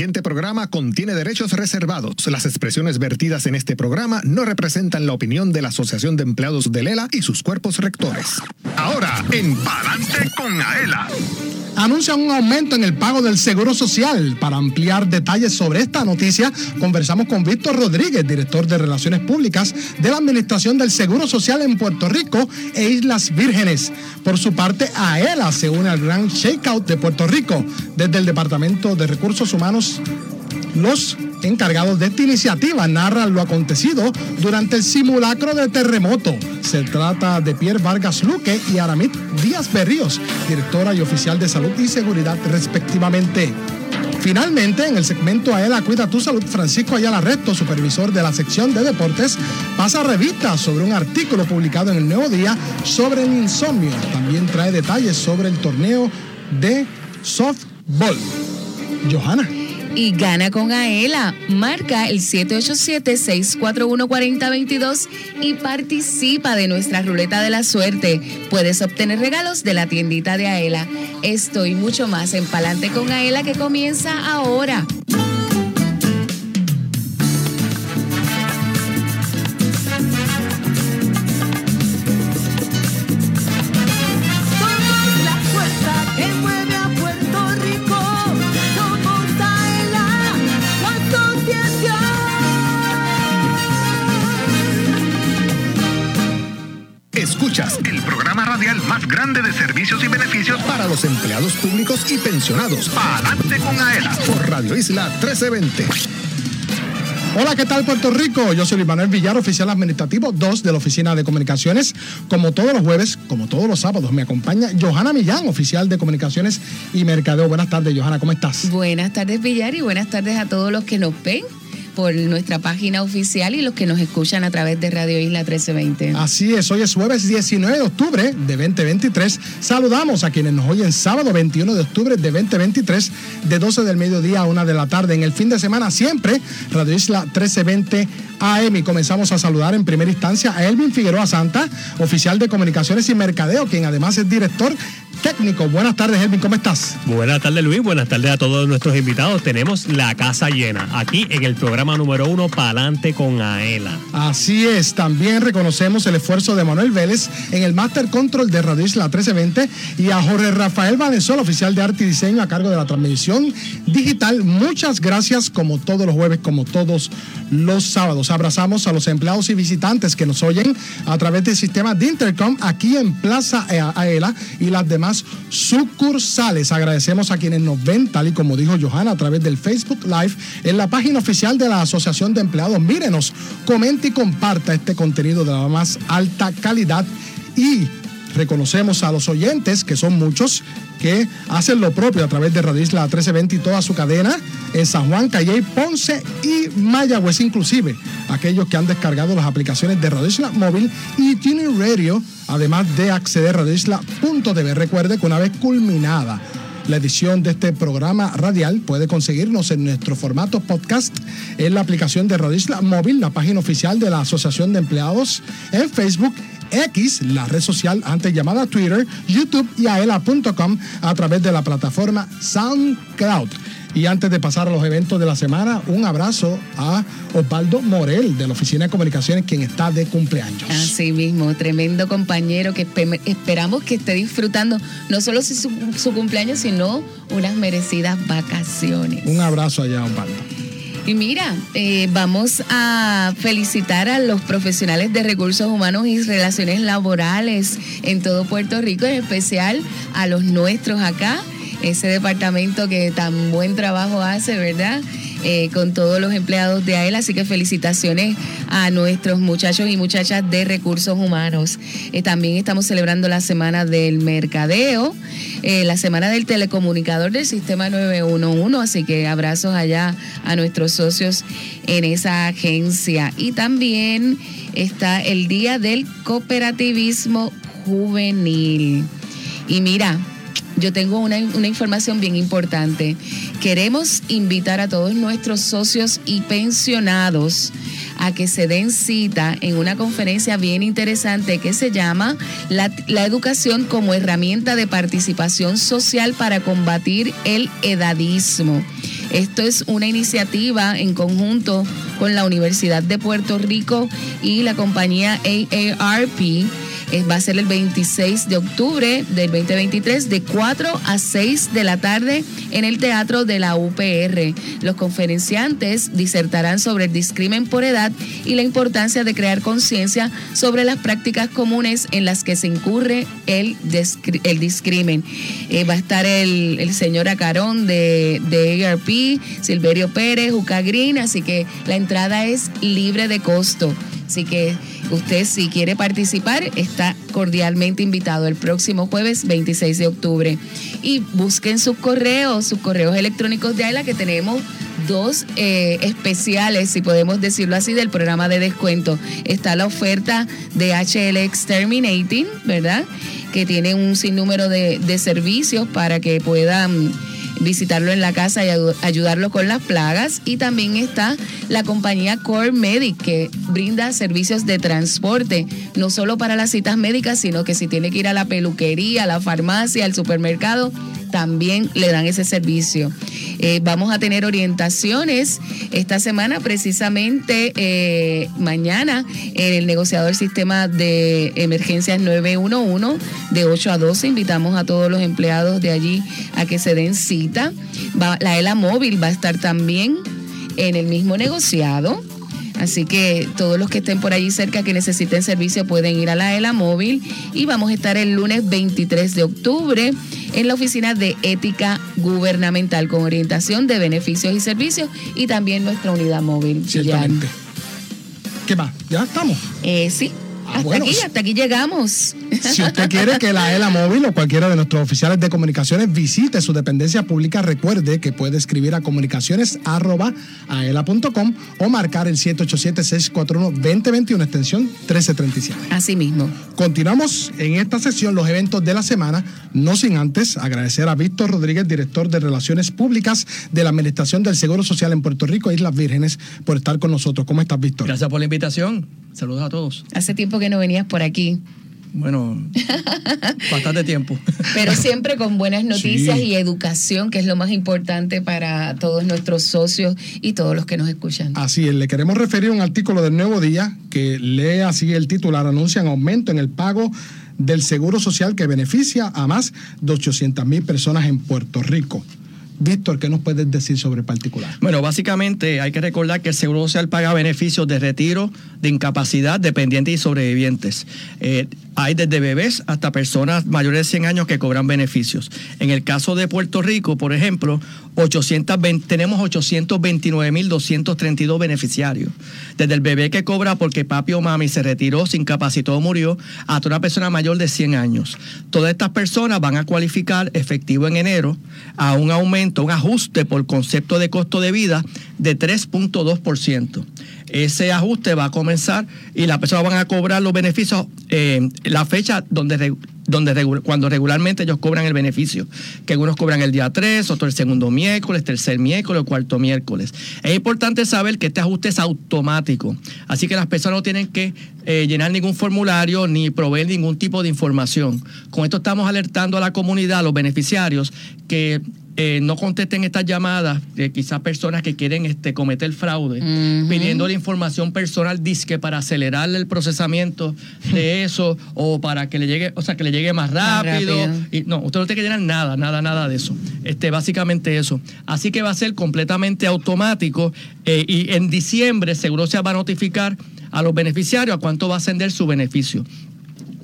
siguiente programa contiene derechos reservados. Las expresiones vertidas en este programa no representan la opinión de la Asociación de Empleados de Lela y sus cuerpos rectores. Ahora, en Palante con Aela anuncia un aumento en el pago del Seguro Social. Para ampliar detalles sobre esta noticia, conversamos con Víctor Rodríguez, director de Relaciones Públicas de la Administración del Seguro Social en Puerto Rico e Islas Vírgenes. Por su parte, AELA se une al Gran Shakeout de Puerto Rico desde el Departamento de Recursos Humanos. Los encargados de esta iniciativa narran lo acontecido durante el simulacro de terremoto. Se trata de Pierre Vargas Luque y Aramit Díaz Berríos, directora y oficial de salud y seguridad respectivamente. Finalmente, en el segmento AELA Cuida tu Salud, Francisco Ayala Resto, supervisor de la sección de deportes, pasa revista sobre un artículo publicado en el Nuevo Día sobre el insomnio. También trae detalles sobre el torneo de softball. Johanna y gana con Aela. Marca el 787-641-4022 y participa de nuestra ruleta de la suerte. Puedes obtener regalos de la tiendita de Aela. Estoy mucho más en Palante con Aela que comienza ahora. Grande de servicios y beneficios para los empleados públicos y pensionados. Adelante con AELA por Radio Isla 1320. Hola, ¿qué tal Puerto Rico? Yo soy Manuel Villar, oficial administrativo 2 de la Oficina de Comunicaciones. Como todos los jueves, como todos los sábados, me acompaña Johanna Millán, oficial de Comunicaciones y Mercadeo. Buenas tardes, Johanna, ¿cómo estás? Buenas tardes, Villar, y buenas tardes a todos los que nos ven por nuestra página oficial y los que nos escuchan a través de Radio Isla 1320. Así es, hoy es jueves 19 de octubre de 2023. Saludamos a quienes nos oyen sábado 21 de octubre de 2023 de 12 del mediodía a 1 de la tarde. En el fin de semana siempre, Radio Isla 1320 AM. Y comenzamos a saludar en primera instancia a Elvin Figueroa Santa, oficial de Comunicaciones y Mercadeo, quien además es director técnico. Buenas tardes, Elvin, ¿cómo estás? Buenas tardes, Luis. Buenas tardes a todos nuestros invitados. Tenemos la casa llena aquí en el programa número uno, Palante con Aela. Así es. También reconocemos el esfuerzo de Manuel Vélez en el Master Control de Radio Isla 1320 y a Jorge Rafael Valenzuela, oficial de arte y diseño a cargo de la transmisión digital. Muchas gracias, como todos los jueves, como todos los sábados. Abrazamos a los empleados y visitantes que nos oyen a través del sistema de Intercom aquí en Plaza Aela y las demás sucursales. Agradecemos a quienes nos ven, tal y como dijo Johanna, a través del Facebook Live en la página oficial de la Asociación de Empleados. Mírenos, comente y comparta este contenido de la más alta calidad y reconocemos a los oyentes, que son muchos, que hacen lo propio a través de Radio Isla 1320 y toda su cadena en San Juan, Calle, Ponce y Mayagüez, inclusive aquellos que han descargado las aplicaciones de Radio Isla Móvil y Tuning Radio, además de acceder a radioisla.tv. Recuerde que una vez culminada la edición de este programa radial puede conseguirnos en nuestro formato podcast en la aplicación de Radio Móvil, la página oficial de la Asociación de Empleados en Facebook X, la red social antes llamada Twitter, YouTube y aela.com a través de la plataforma SoundCloud. Y antes de pasar a los eventos de la semana, un abrazo a Osvaldo Morel de la Oficina de Comunicaciones, quien está de cumpleaños. Así mismo, tremendo compañero que esperamos que esté disfrutando no solo su, su cumpleaños, sino unas merecidas vacaciones. Un abrazo allá, Osvaldo. Y mira, eh, vamos a felicitar a los profesionales de recursos humanos y relaciones laborales en todo Puerto Rico, en especial a los nuestros acá, ese departamento que tan buen trabajo hace, ¿verdad? Eh, con todos los empleados de AEL, así que felicitaciones a nuestros muchachos y muchachas de recursos humanos. Eh, también estamos celebrando la semana del mercadeo, eh, la semana del telecomunicador del sistema 911, así que abrazos allá a nuestros socios en esa agencia. Y también está el Día del Cooperativismo Juvenil. Y mira, yo tengo una, información bien importante. Queremos invitar a todos nuestros socios y pensionados a que se den cita en una conferencia bien interesante que se llama la, educación como herramienta de participación social para combatir el edadismo. Esto es una iniciativa en conjunto con la Universidad de Puerto Rico y la compañía AARP eh, va a ser el 26 de octubre del 2023 de 4 a 6 de la tarde en el Teatro de la UPR. Los conferenciantes disertarán sobre el discrimen por edad y la importancia de crear conciencia sobre las prácticas comunes en las que se incurre el, el discrimen. Eh, va a estar el, señor Acarón de, de ARP, Silverio Pérez, Juca Green, así que la entrada es libre de costo. Así que usted si quiere participar está cordialmente invitado el próximo jueves 26 de octubre. Y busquen sus correos, sus correos electrónicos de AILA que tenemos dos eh, especiales, si podemos decirlo así, del programa de descuento. Está la oferta de HL Exterminating, ¿verdad? Que tiene un sinnúmero de, de servicios para que puedan visitarlo en la casa y ayudarlo con las plagas. Y también está la compañía Core Medic, que brinda servicios de transporte, no solo para las citas médicas, sino que si tiene que ir a la peluquería, a la farmacia, al supermercado, también le dan ese servicio. Eh, vamos a tener orientaciones esta semana, precisamente eh, mañana, en el negociador sistema de emergencias 911, de 8 a 12. Invitamos a todos los empleados de allí a que se den cita. la ELA móvil va a estar también en el mismo negociado. Así que todos los que estén por allí cerca que necesiten servicio pueden ir a la ELA móvil y vamos a estar el lunes 23 de octubre en la Oficina de Ética Gubernamental con orientación de beneficios y servicios y también nuestra unidad móvil. Ciertamente. ¿Qué más? ¿Ya estamos? Eh, sí. Ah, hasta aquí, hasta aquí llegamos. Si usted quiere que la ELA móvil o cualquiera de nuestros oficiales de comunicaciones visite su dependencia pública, recuerde que puede escribir a comunicaciones.aela.com o marcar el 787-641-2021, extensión 1337. Así mismo. Continuamos en esta sesión los eventos de la semana, no sin antes agradecer a Víctor Rodríguez, director de Relaciones Públicas de la Administración del Seguro Social en Puerto Rico e Islas Vírgenes, por estar con nosotros. ¿Cómo estás, Víctor? Gracias por la invitación. Saludos a todos. Hace tiempo que no venías por aquí. Bueno, bastante tiempo. Pero siempre con buenas noticias y educación, que es lo más importante para todos nuestros socios y todos los que nos escuchan. Así es, le queremos referir un artículo del Nuevo Día que lee así el titular, anuncian aumento en el pago del Seguro Social que beneficia a más de 800 mil personas en Puerto Rico. Víctor, ¿qué nos puedes decir sobre particular? Bueno, básicamente hay que recordar que el Seguro Social paga beneficios de retiro, de incapacidad, dependientes y sobrevivientes. Eh, hay desde bebés hasta personas mayores de 100 años que cobran beneficios. En el caso de Puerto Rico, por ejemplo, 820, tenemos 829.232 beneficiarios. Desde el bebé que cobra porque papi o mami se retiró, se incapacitó o murió, hasta una persona mayor de 100 años. Todas estas personas van a cualificar efectivo en enero a un aumento, un ajuste por concepto de costo de vida de 3.2% ese ajuste va a comenzar y las personas van a cobrar los beneficios eh, la fecha donde, donde cuando regularmente ellos cobran el beneficio, que algunos cobran el día 3, otro el segundo miércoles, tercer miércoles, cuarto miércoles. Es importante saber que este ajuste es automático, así que las personas no tienen que eh, llenar ningún formulario ni proveer ningún tipo de información. Con esto estamos alertando a la comunidad, a los beneficiarios, que eh, no contesten estas llamadas de quizás personas que quieren este, cometer fraude, pidiendo la información personal disque para acelerar el procesamiento de eso o para que le llegue, o sea, que le llegue más rápido. Y, no, usted no tiene que llenar nada, nada, nada de eso. Este, básicamente eso. Así que va a ser completamente automático eh, y en diciembre seguro se va a notificar a los beneficiarios a cuánto va a ascender su beneficio.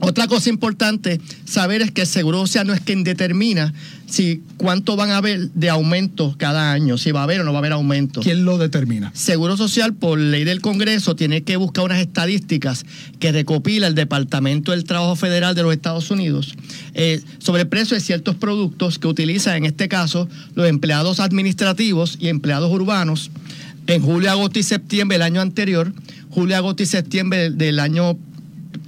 Otra cosa importante saber es que el Seguro Social no es quien determina si cuánto van a haber de aumentos cada año, si va a haber o no va a haber aumentos. ¿Quién lo determina? Seguro Social, por ley del Congreso, tiene que buscar unas estadísticas que recopila el Departamento del Trabajo Federal de los Estados Unidos eh, sobre el precio de ciertos productos que utilizan, en este caso, los empleados administrativos y empleados urbanos en julio, agosto y septiembre del año anterior, julio, agosto y septiembre del año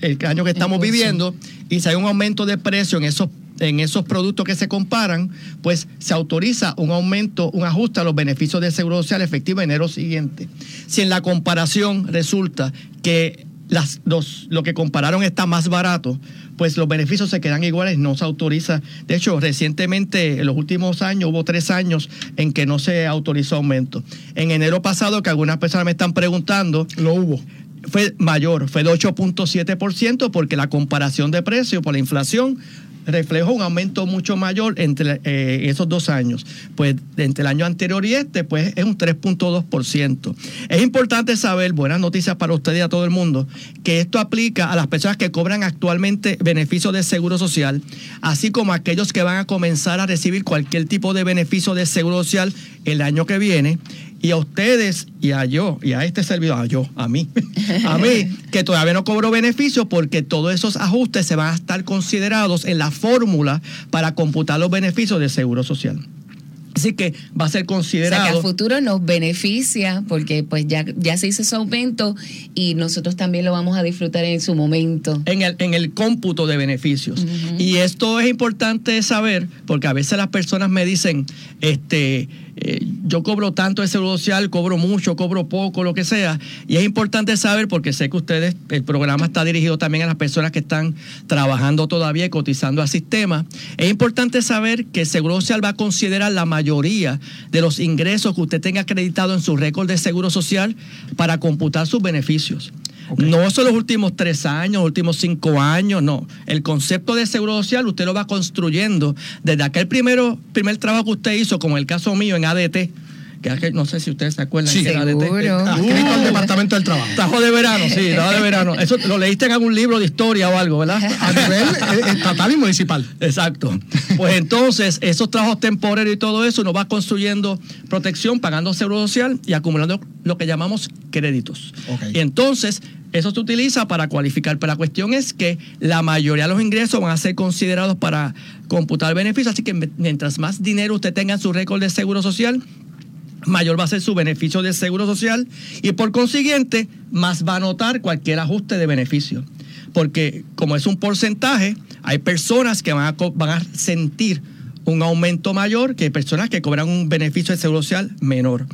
el año que estamos viviendo y si hay un aumento de precio en esos en esos productos que se comparan, pues se autoriza un aumento, un ajuste a los beneficios de seguro social efectivo en enero siguiente. Si en la comparación resulta que las, los, lo que compararon está más barato, pues los beneficios se quedan iguales, no se autoriza. De hecho, recientemente, en los últimos años, hubo tres años en que no se autorizó aumento. En enero pasado, que algunas personas me están preguntando, Lo hubo. Fue mayor, fue de 8.7% porque la comparación de precios por la inflación reflejó un aumento mucho mayor entre eh, esos dos años. Pues entre el año anterior y este, pues es un 3.2%. Es importante saber, buenas noticias para ustedes y a todo el mundo, que esto aplica a las personas que cobran actualmente beneficios de seguro social, así como a aquellos que van a comenzar a recibir cualquier tipo de beneficio de seguro social el año que viene. Y a ustedes y a yo, y a este servidor, a yo, a mí, a mí, que todavía no cobro beneficio porque todos esos ajustes se van a estar considerados en la fórmula para computar los beneficios de seguro social. Así que va a ser O sea que considerado. a futuro nos beneficia porque pues ya, ya se hizo ese aumento y nosotros también lo vamos a disfrutar en su momento. en el, en el cómputo de beneficios. Y esto es importante saber, porque a veces las personas me dicen, este, eh, yo cobro tanto de seguro social, cobro mucho, cobro poco, lo que sea. Y es importante saber, porque sé que ustedes, el programa está dirigido también a las personas que están trabajando todavía y cotizando al sistema. Es importante saber que el seguro social va a considerar la mayoría de los ingresos que usted tenga acreditado en su récord de seguro social para computar sus beneficios. No son los últimos tres años, los últimos cinco años, no. El concepto de seguro social usted lo va construyendo desde aquel primero, primer trabajo que usted hizo, como el caso mío en ADT, que aquel- no sé si ustedes se acuerdan Sí. que era. Adscrito al Departamento del Trabajo. Trabajo de verano, sí, trabajo de verano. Eso lo leíste en algún libro de historia o algo, ¿verdad? A nivel eh, estatal y municipal. Exacto. Pues entonces, esos trabajos temporarios y todo eso nos va construyendo protección, pagando seguro social y acumulando lo que llamamos créditos. Y entonces, eso se utiliza para cualificar. Pero la cuestión es que la mayoría de los ingresos van a ser considerados para computar beneficios. Así que mientras más dinero usted tenga en su récord de seguro social, mayor va a ser su beneficio de seguro social y por consiguiente más va a notar cualquier ajuste de beneficio. Porque como es un porcentaje, hay personas que van a, van a sentir un aumento mayor que personas que cobran un beneficio de seguro social menor.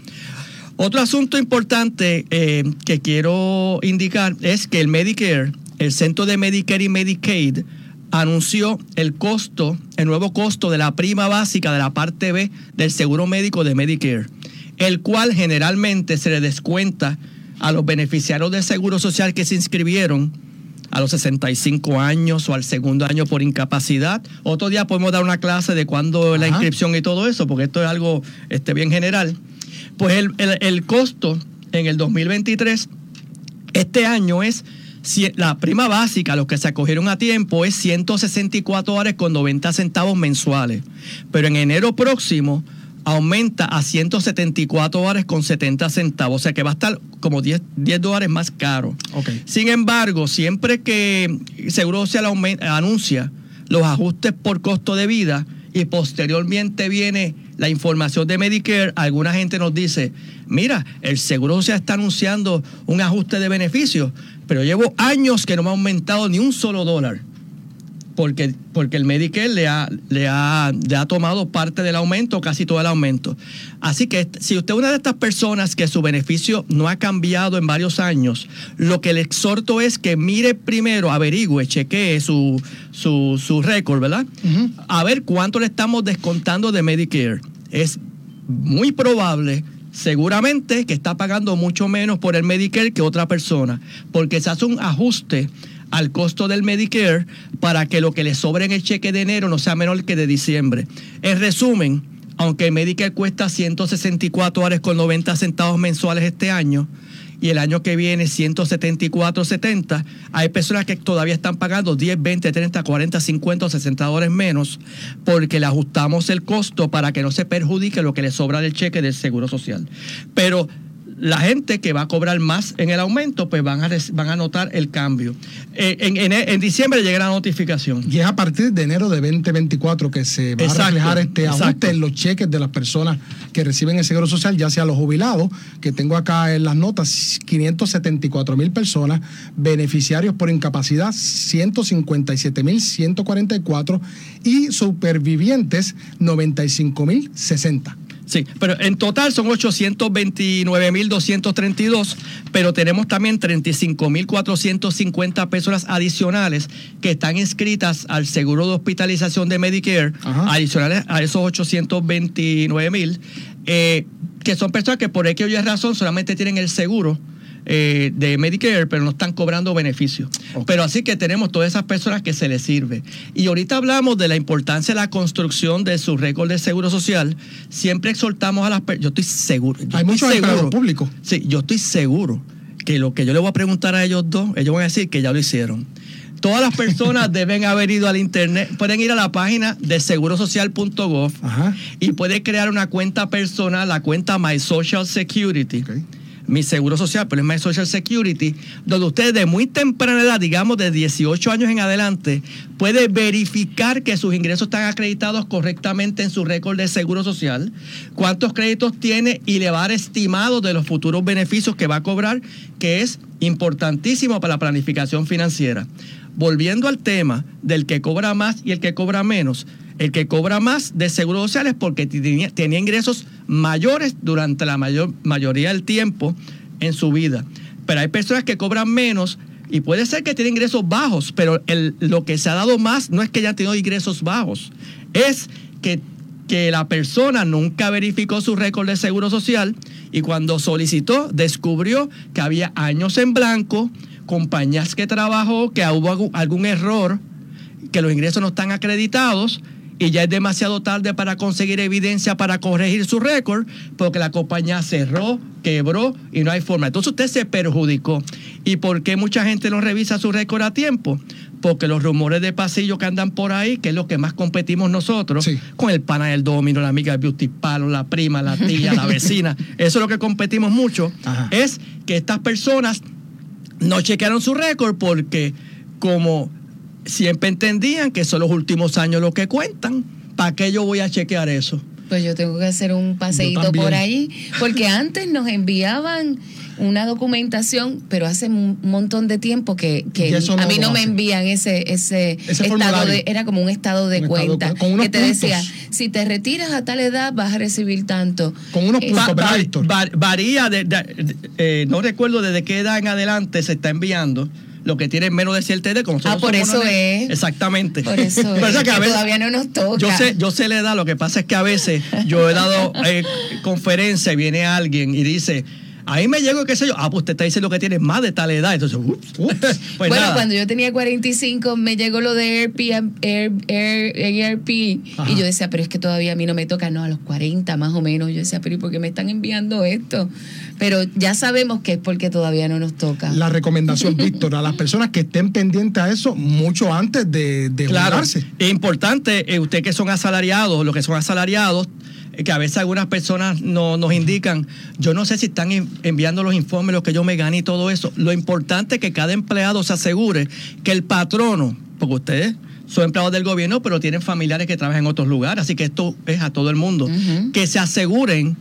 Otro asunto importante eh, que quiero indicar es que el Medicare, el Centro de Medicare y Medicaid, anunció el costo, el nuevo costo de la prima básica de la parte B del seguro médico de Medicare, el cual generalmente se le descuenta a los beneficiarios del seguro social que se inscribieron a los 65 años o al segundo año por incapacidad. Otro día podemos dar una clase de cuándo es la inscripción y todo eso, porque esto es algo este, bien general. Pues el, el- el costo en el 2023, este año es, la prima básica, los que se acogieron a tiempo, es 164 dólares con 90 centavos mensuales. Pero en enero próximo aumenta a 174 dólares con 70 centavos, o sea que va a estar como 10, 10 dólares más caro. Sin embargo, siempre que Seguro Social anuncia los ajustes por costo de vida y posteriormente viene la información de Medicare, alguna gente nos dice, mira, el Seguro Social está anunciando un ajuste de beneficios, pero llevo años que no me ha aumentado ni un solo dólar. Porque, porque el Medicare le ha, le, ha, le ha tomado parte del aumento, casi todo el aumento. Así que si usted es una de estas personas que su beneficio no ha cambiado en varios años, lo que le exhorto es que mire primero, averigüe, chequee su, su, su récord, ¿verdad? A ver cuánto le estamos descontando de Medicare. Es muy probable, seguramente, que está pagando mucho menos por el Medicare que otra persona, porque se hace un ajuste al costo del Medicare para que lo que le sobre en el cheque de enero no sea menor que de diciembre. En resumen, aunque Medicare cuesta 164 dólares con 90 centavos mensuales este año y el año que viene 174.70, hay personas que todavía están pagando 10, 20, 30, 40, 50 o 60 dólares menos porque le ajustamos el costo para que no se perjudique lo que le sobra del cheque del Seguro Social. Pero la gente que va a cobrar más en el aumento, pues van a, van a notar el cambio. Eh, en, en- en diciembre llega la notificación. Y es a partir de enero de 2024 que se va Exacto, a reflejar este ajuste exacto. en los cheques de las personas que reciben el seguro social, ya sea los jubilados, que tengo acá en las notas, 574 mil personas, beneficiarios por incapacidad, 157 mil 144 y supervivientes, 95 mil 60. Sí, pero en total son 829.232, pero tenemos también 35.450 personas adicionales que están inscritas al seguro de hospitalización de Medicare, Ajá. adicionales a esos 829.000, eh, que son personas que por X o Y razón solamente tienen el seguro. Eh, de Medicare, pero no están cobrando beneficios. Pero así que tenemos todas esas personas que se les sirve. Y ahorita hablamos de la importancia de la construcción de su récord de seguro social. Siempre exhortamos a las personas, yo estoy seguro. yo Hay muchos empleados públicos. Sí, yo estoy seguro que lo que yo le voy a preguntar a ellos dos, ellos van a decir que ya lo hicieron. Todas las personas deben haber ido al internet, pueden ir a la página de segurosocial.gov y puede crear una cuenta personal, la cuenta My Social Security. Mi seguro social, pero es My Social Security, donde usted de muy temprana edad, digamos de 18 años en adelante, puede verificar que sus ingresos están acreditados correctamente en su récord de seguro social, cuántos créditos tiene y le va a dar estimado de los futuros beneficios que va a cobrar, que es importantísimo para la planificación financiera. Volviendo al tema del que cobra más y el que cobra menos, el que cobra más de seguro social es porque tenía, ingresos mayores durante la mayor, mayoría del tiempo en su vida. Pero hay personas que cobran menos y puede ser que tienen ingresos bajos, pero lo que se ha dado más no es que hayan tenido ingresos bajos, es que, que la persona nunca verificó su récord de seguro social y cuando solicitó descubrió que había años en blanco, compañías que trabajó, que hubo algún error que los ingresos no están acreditados y ya es demasiado tarde para conseguir evidencia para corregir su récord porque la compañía cerró, quebró y no hay forma. Entonces usted se perjudicó. ¿Y por qué mucha gente no revisa su récord a tiempo? Porque los rumores de pasillo que andan por ahí, que es lo que más competimos nosotros, Sí. con el pana del domino, la amiga del beauty palo, la prima, la tía, la vecina, eso es lo que competimos mucho, Ajá. es que estas personas no chequearon su récord porque como siempre entendían que son los últimos años lo que cuentan, ¿para qué yo voy a chequear eso? Pues yo tengo que hacer un paseíto por ahí, porque antes nos enviaban una documentación, pero hace un montón de tiempo que, eso a no mí no me hacen. envían ese ese, Ese estado de era como un estado de Un cuenta con que te puntos. decía si te retiras a tal edad vas a recibir tanto Con unos Eh, varía, de, de- de- eh, no recuerdo desde qué edad en adelante se está enviando. Lo que tienen menos de cierta edad, como Ah, por eso es. Exactamente. por eso es es que a que veces- todavía no nos toca Yo sé, yo sé la edad, lo que pasa es que a veces yo he dado eh, conferencia y viene alguien y dice, ahí me llego, qué sé yo, ah, pues usted está diciendo que tiene más de tal edad, entonces, ups, ups. Pues bueno, nada. cuando yo tenía 45 me llegó lo de Airbnb, Air, Air- y yo decía, pero es que todavía a mí no me toca, no, a los 40 más o menos. Yo decía, pero ¿y por qué me están enviando esto? Pero ya sabemos que es porque todavía no nos toca. La recomendación, Víctor, a las personas que estén pendientes a eso mucho antes de, de Claro, jubilarse. es importante, eh, usted que son asalariados, los que son asalariados, eh, que a veces algunas personas no, nos indican, yo no sé si están en- enviando los informes, lo que yo me gané y todo eso. Lo importante es que cada empleado se asegure que el patrono, porque ustedes son empleados del gobierno, pero tienen familiares que trabajan en otros lugares, así que esto es a todo el mundo, que se aseguren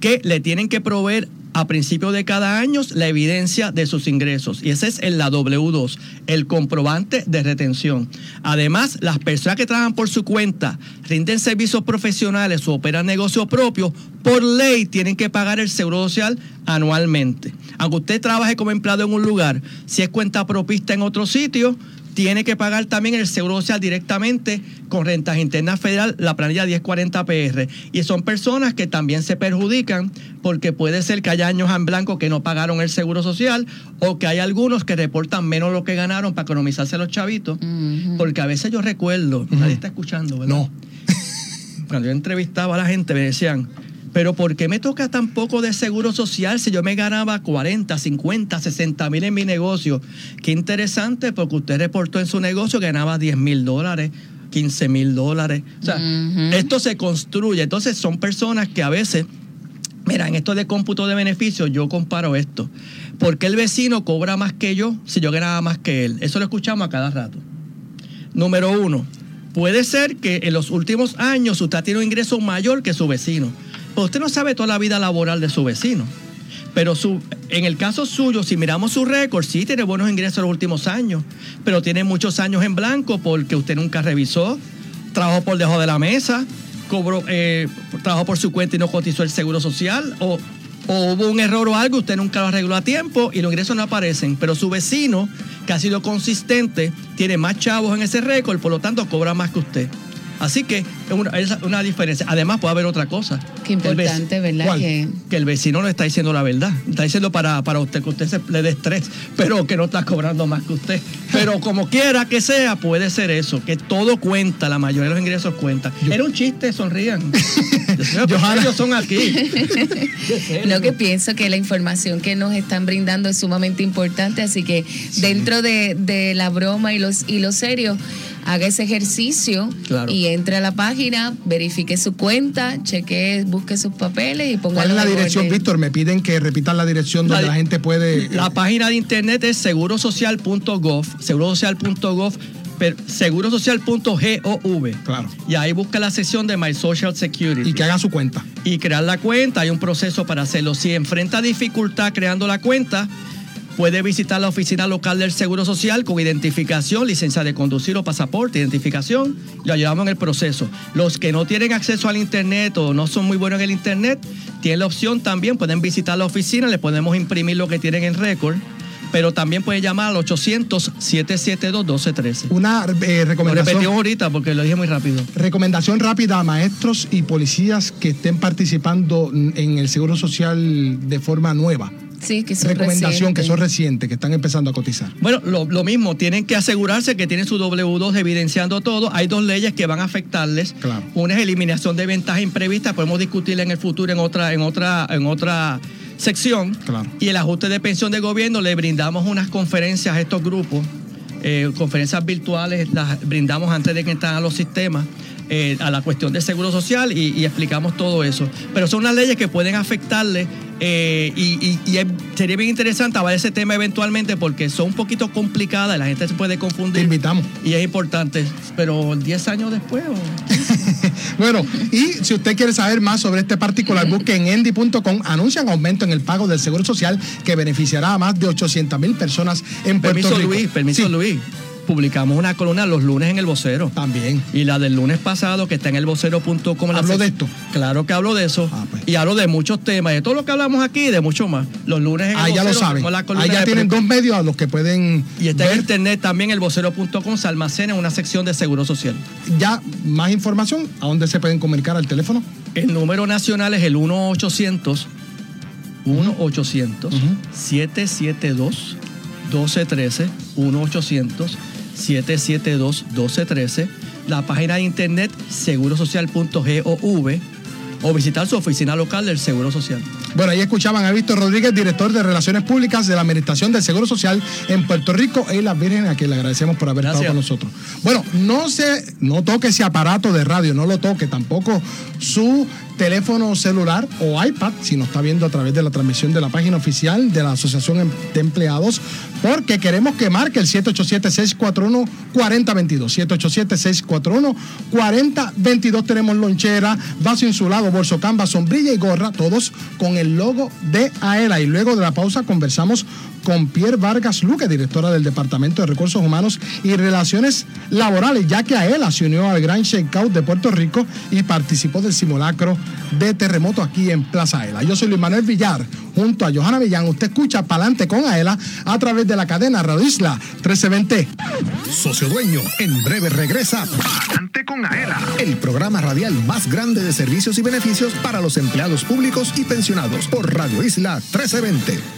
que le tienen que proveer a principio de cada año la evidencia de sus ingresos. Y ese es el la W2, el comprobante de retención. Además, las personas que trabajan por su cuenta, rinden servicios profesionales o operan negocio propio, por ley tienen que pagar el seguro social anualmente. Aunque usted trabaje como empleado en un lugar, si es cuenta propista en otro sitio, tiene que pagar también el seguro social directamente con rentas internas federal, la planilla 1040 PR. Y son personas que también se perjudican porque puede ser que haya años en blanco que no pagaron el seguro social o que hay algunos que reportan menos lo que ganaron para economizarse los chavitos. Porque a veces yo recuerdo, nadie está escuchando, ¿verdad? No. Cuando yo entrevistaba a la gente me decían, pero ¿por qué me toca tan poco de seguro social si yo me ganaba 40, 50, 60 mil en mi negocio? Qué interesante porque usted reportó en su negocio que ganaba 10 mil dólares. 15 mil dólares. O sea, esto se construye. Entonces son personas que a veces, mira, en esto de cómputo de beneficios, yo comparo esto. ¿Por qué el vecino cobra más que yo si yo ganaba más que él? Eso lo escuchamos a cada rato. Número uno, puede ser que en los últimos años usted tiene un ingreso mayor que su vecino. Pero usted no sabe toda la vida laboral de su vecino. Pero su, en el caso suyo, si miramos su récord, sí tiene buenos ingresos en los últimos años, pero tiene muchos años en blanco porque usted nunca revisó, trabajó por debajo de la mesa, cobró, eh, trabajó por su cuenta y no cotizó el seguro social, o, o hubo un error o algo, usted nunca lo arregló a tiempo y los ingresos no aparecen, pero su vecino, que ha sido consistente, tiene más chavos en ese récord, por lo tanto cobra más que usted. Así que es una, diferencia. Además, puede haber otra cosa. Qué El importante, ¿verdad? ¿Cuál? Que que el vecino no está diciendo la verdad. Está diciendo para, para usted que usted se, le dé estrés, pero que no está cobrando más que usted. Pero como quiera que sea, puede ser eso, que todo cuenta, la mayoría de los ingresos cuentan. Era un chiste, sonrían. Dios mío, ¿por qué Johanna. ellos son aquí. No, que pienso que la información que nos están brindando es sumamente importante, así que dentro de, de la broma y los, y lo serio, haga ese ejercicio Claro. y entre a la página, verifique su cuenta, cheque, busque sus papeles y ponga ¿Cuál es la dirección, Víctor? Me piden que repitan la dirección donde la gente puede. La página de internet es segurosocial.gov, segurosocial.gov, segurosocial.gov. Claro. Y ahí busca la sección de My Social Security. Y que hagan su cuenta. y crear la cuenta. Hay un proceso para hacerlo. Si enfrenta dificultad creando la cuenta, puede visitar la oficina local del Seguro Social con identificación, licencia de conducir o pasaporte, identificación. Lo ayudamos en el proceso. Los que no tienen acceso al Internet o no son muy buenos en el Internet, tienen la opción también, pueden visitar la oficina, le podemos imprimir lo que tienen en récord, pero también pueden llamar al 800-772-1213. Una eh, Lo repetimos recomendación. ahorita porque lo dije muy rápido. Recomendación rápida a maestros y policías que estén participando en el Seguro Social de forma nueva. Sí, que son Recomendación que son recientes, que están empezando a cotizar. Bueno, lo, lo mismo, tienen que asegurarse que tienen su W2 evidenciando todo. Hay dos leyes que van a afectarles. Claro. Una es eliminación de ventajas imprevistas, podemos discutirla en el futuro en otra, en otra, en otra sección. Claro. Y el ajuste de pensión de gobierno, le brindamos unas conferencias a estos grupos, eh, conferencias virtuales, las brindamos antes de que entran a los sistemas. Eh, a la cuestión de seguro social y, y explicamos todo eso. Pero son unas leyes que pueden afectarle eh, y, y- y es- sería bien interesante hablar de ese tema eventualmente porque son un poquito complicadas y la gente se puede Te confundir. invitamos. Y es importante, pero 10 años después. ¿o? Bueno, y si usted quiere saber más sobre este particular, busque en endy.com. Anuncian aumento en el pago del Seguro Social que beneficiará a más de 800 mil personas en Puerto Permiso Rico. Luis, permiso Sí, Luis. Publicamos una columna los lunes en el vocero. También. Y la del lunes pasado, que está en el vocero.com. la ¿Habló sec- de esto? Claro que hablo de eso. Ah, pues. Y hablo de muchos temas, de todo lo que hablamos aquí y de mucho más. Los lunes en el Ah, ya lo vocero saben. la Allá de tienen dos medios a los que pueden Y está en ver internet también, el vocero.com, se almacena en una sección de seguro social. ya más información. ¿A dónde se pueden comunicar al teléfono? El número nacional es el 1-800 1-800-772-1213. 1-800-772-1213. La página de internet segurosocial.gov o visitar su oficina local del Seguro Social. Bueno, ahí escuchaban a Víctor Rodríguez, director de Relaciones Públicas de la Administración del Seguro Social en Puerto Rico y las Virgen, a quien le agradecemos por haber Gracias. estado con nosotros. Bueno, no se, no toque ese aparato de radio, no lo toque, tampoco su teléfono celular o iPad, si nos está viendo a través de la transmisión de la página oficial de la Asociación Em- de Empleados, porque queremos que marque el 787-641-4022. 787-641-4022. Tenemos lonchera, vaso insulado, bolso canvas, sombrilla y gorra, todos con el logo de AELA. Y luego de la pausa conversamos con Pierre Vargas Luque, directora del Departamento de Recursos Humanos y Relaciones Laborales, ya que AELA se unió al Gran Shakeout de Puerto Rico y participó del simulacro de terremoto aquí en Plaza AELA. Yo soy Luis Manuel Villar, junto a Johanna Villán. Usted escucha Palante con AELA a través de la cadena Radio Isla 1320. Socio Dueño, en breve regresa Adelante con Aela, el programa radial más grande de servicios y beneficios para los empleados públicos y pensionados por Radio Isla 1320.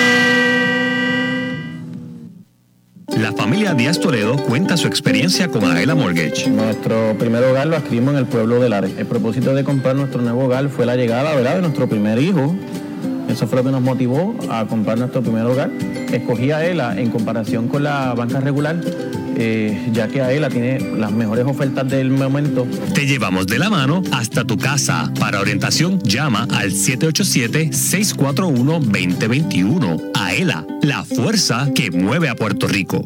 La familia Díaz Toledo cuenta su experiencia con Aela Mortgage. Nuestro primer hogar lo adquirimos en el pueblo de Lares. El propósito de comprar nuestro nuevo hogar fue la llegada ¿verdad? de nuestro primer hijo. Eso fue lo que nos motivó a comprar nuestro primer hogar. Escogí a Aela en comparación con la banca regular, eh, ya que Aela tiene las mejores ofertas del momento. Te llevamos de la mano hasta tu casa. Para orientación, llama al 787-641-2021. La fuerza que mueve a Puerto Rico.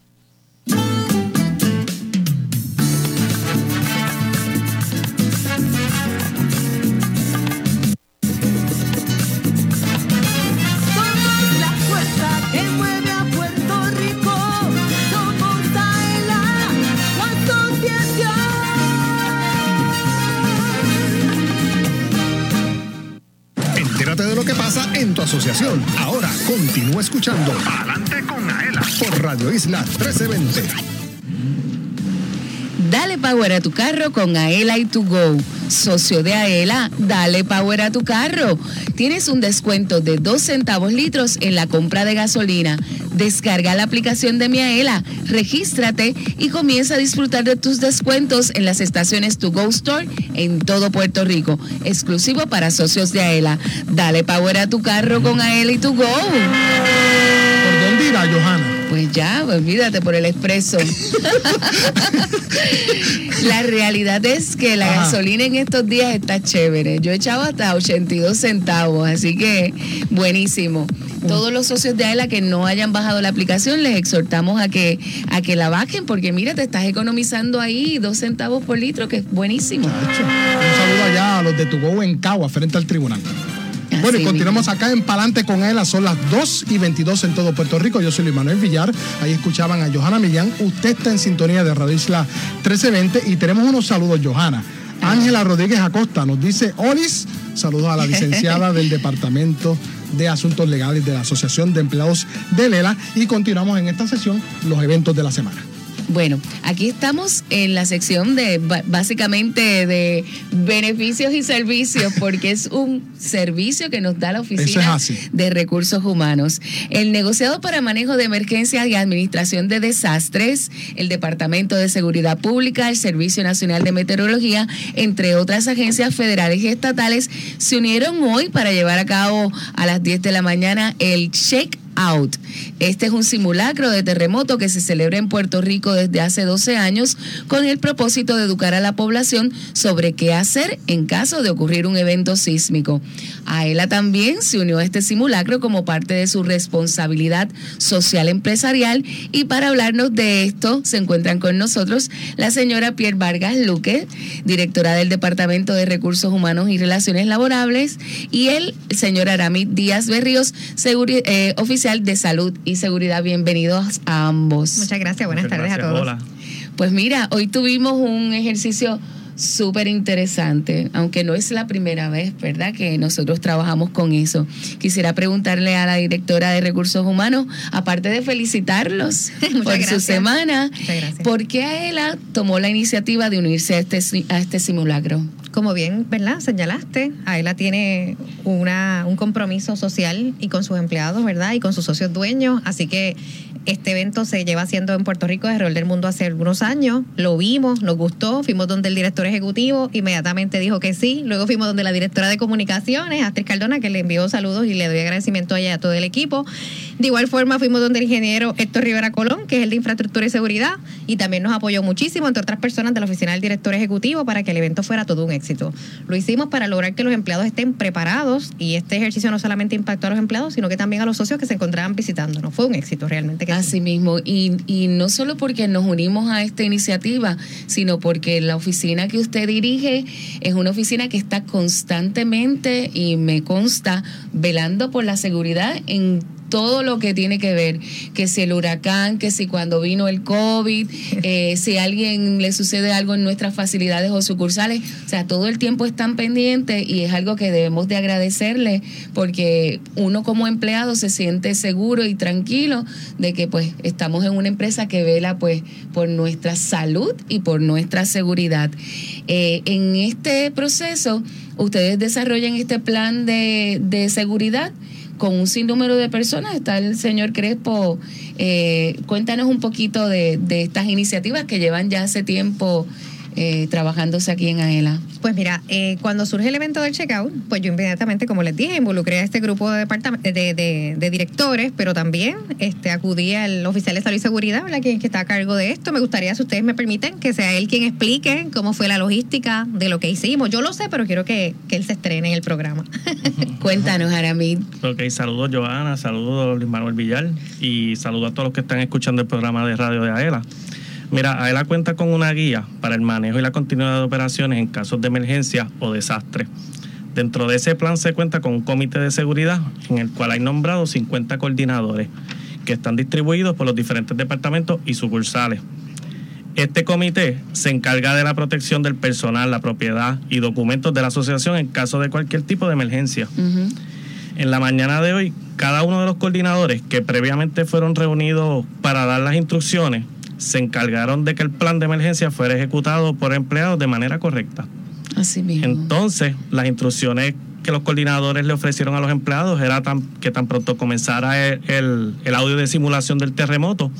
Asociación. Ahora continúa escuchando Adelante con Aela por Radio Isla 1320. Dale power a tu carro con Aela y tu Go. Socio de Aela, dale power a tu carro. Tienes un descuento de 2 centavos litros en la compra de gasolina. Descarga la aplicación de mi Aela, regístrate y comienza a disfrutar de tus descuentos en las estaciones Tu Go Store en todo Puerto Rico, exclusivo para socios de Aela. Dale power a tu carro con Aela y tu Go. ¿Por dónde irá, Johanna? Ya, olvídate por el expreso. la realidad es que la Ajá. gasolina en estos días está chévere. Yo he echado hasta 82 centavos, así que buenísimo. Todos los socios de AELA que no hayan bajado la aplicación, les exhortamos a que, a que la bajen, porque mira, te estás economizando ahí dos centavos por litro, que es buenísimo. Chacho. Un saludo allá a los de Tugo en Cagua, frente al tribunal. Bueno, y continuamos acá en Palante con él. Son las 2 y 22 en todo Puerto Rico. Yo soy Luis Manuel Villar. Ahí escuchaban a Johanna Millán. Usted está en sintonía de Radio Isla 1320 y tenemos unos saludos, Johanna. Ángela Rodríguez Acosta nos dice, Olis, saludos a la licenciada del Departamento de Asuntos Legales de la Asociación de Empleados de Lela y continuamos en esta sesión los eventos de la semana. Bueno, aquí estamos en la sección de básicamente de beneficios y servicios, porque es un servicio que nos da la es Oficina de Recursos Humanos. El negociado para manejo de emergencias y administración de desastres, el Departamento de Seguridad Pública, el Servicio Nacional de Meteorología, entre otras agencias federales y estatales, se unieron hoy para llevar a cabo a las 10 de la mañana el Check Out. Este es un simulacro de terremoto que se celebra en Puerto Rico desde hace 12 años con el propósito de educar a la población sobre qué hacer en caso de ocurrir un evento sísmico. AELA también se unió a este simulacro como parte de su responsabilidad social empresarial y para hablarnos de esto se encuentran con nosotros la señora Pierre Vargas Luque, directora del Departamento de Recursos Humanos y Relaciones Laborables, y el señor Aramid Díaz Berríos, eh, oficial de Salud y Seguridad. Bienvenidos a ambos. Muchas gracias, buenas tardes a todos. Pues mira, hoy tuvimos un ejercicio súper interesante, aunque no es la primera vez, ¿verdad?, que nosotros trabajamos con eso. Quisiera preguntarle a la directora de Recursos Humanos, aparte de felicitarlos por su semana. ¿por qué Aela tomó la iniciativa de unirse a este, a este simulacro? Como bien, ¿verdad? Señalaste, Aela tiene una, un compromiso social y con sus empleados, ¿verdad? Y con sus socios dueños. Así que este evento se lleva haciendo en Puerto Rico alrededor del mundo hace algunos años. Lo vimos, nos gustó, fuimos donde el director ejecutivo inmediatamente dijo que sí. Luego fuimos donde la directora de comunicaciones, Astrid Cardona, que le envió saludos y le doy agradecimiento a ella y a todo el equipo. De igual forma fuimos donde el ingeniero Héctor Rivera Colón, que es el de infraestructura y seguridad, y también nos apoyó muchísimo, entre otras personas, de la oficina del director ejecutivo para que el evento fuera todo un éxito. Lo hicimos para lograr que los empleados estén preparados y este ejercicio no solamente impactó a los empleados, sino que también a los socios que se encontraban visitándonos. Fue un éxito realmente. Así mismo, y, y no solo porque nos unimos a esta iniciativa, sino porque la oficina que usted dirige es una oficina que está constantemente, y me consta, velando por la seguridad en todo lo que tiene que ver, que si el huracán, que si cuando vino el COVID, eh, si a alguien le sucede algo en nuestras facilidades o sucursales, o sea, todo el tiempo están pendientes y es algo que debemos de agradecerle porque uno como empleado se siente seguro y tranquilo de que pues estamos en una empresa que vela pues por nuestra salud y por nuestra seguridad. Eh, en este proceso, ustedes desarrollan este plan de, de seguridad con un sinnúmero de personas. Está el señor Crespo. Eh, cuéntanos un poquito de, de estas iniciativas que llevan ya hace tiempo eh, trabajándose aquí en AELA. Pues mira, eh, cuando surge el evento del checkout, pues yo inmediatamente, como les dije, involucré a este grupo de, de, de- de directores, pero también este, acudí al oficial de salud y seguridad, ¿verdad? Quien que está a cargo de esto. Me gustaría, si ustedes me permiten, que sea él quien explique cómo fue la logística de lo que hicimos. Yo lo sé, pero quiero que, que él se estrene en el programa. Cuéntanos, Aramid. Ok, saludos Joana, saludos Luis Manuel Villar y saludos a todos los que están escuchando el programa de radio de AELA. Mira, AELA cuenta con una guía para el manejo y la continuidad de operaciones en casos de emergencia o desastre. Dentro de ese plan se cuenta con un comité de seguridad en el cual hay nombrados 50 coordinadores que están distribuidos por los diferentes departamentos y sucursales. Este comité se encarga de la protección del personal, la propiedad y documentos de la asociación en caso de cualquier tipo de emergencia. En la mañana de hoy, cada uno de los coordinadores que previamente fueron reunidos para dar las instrucciones se encargaron de que el plan de emergencia fuera ejecutado por empleados de manera correcta. Así mismo. Entonces, las instrucciones que los coordinadores le ofrecieron a los empleados era tan, que tan pronto comenzara el, el- el audio de simulación del terremoto,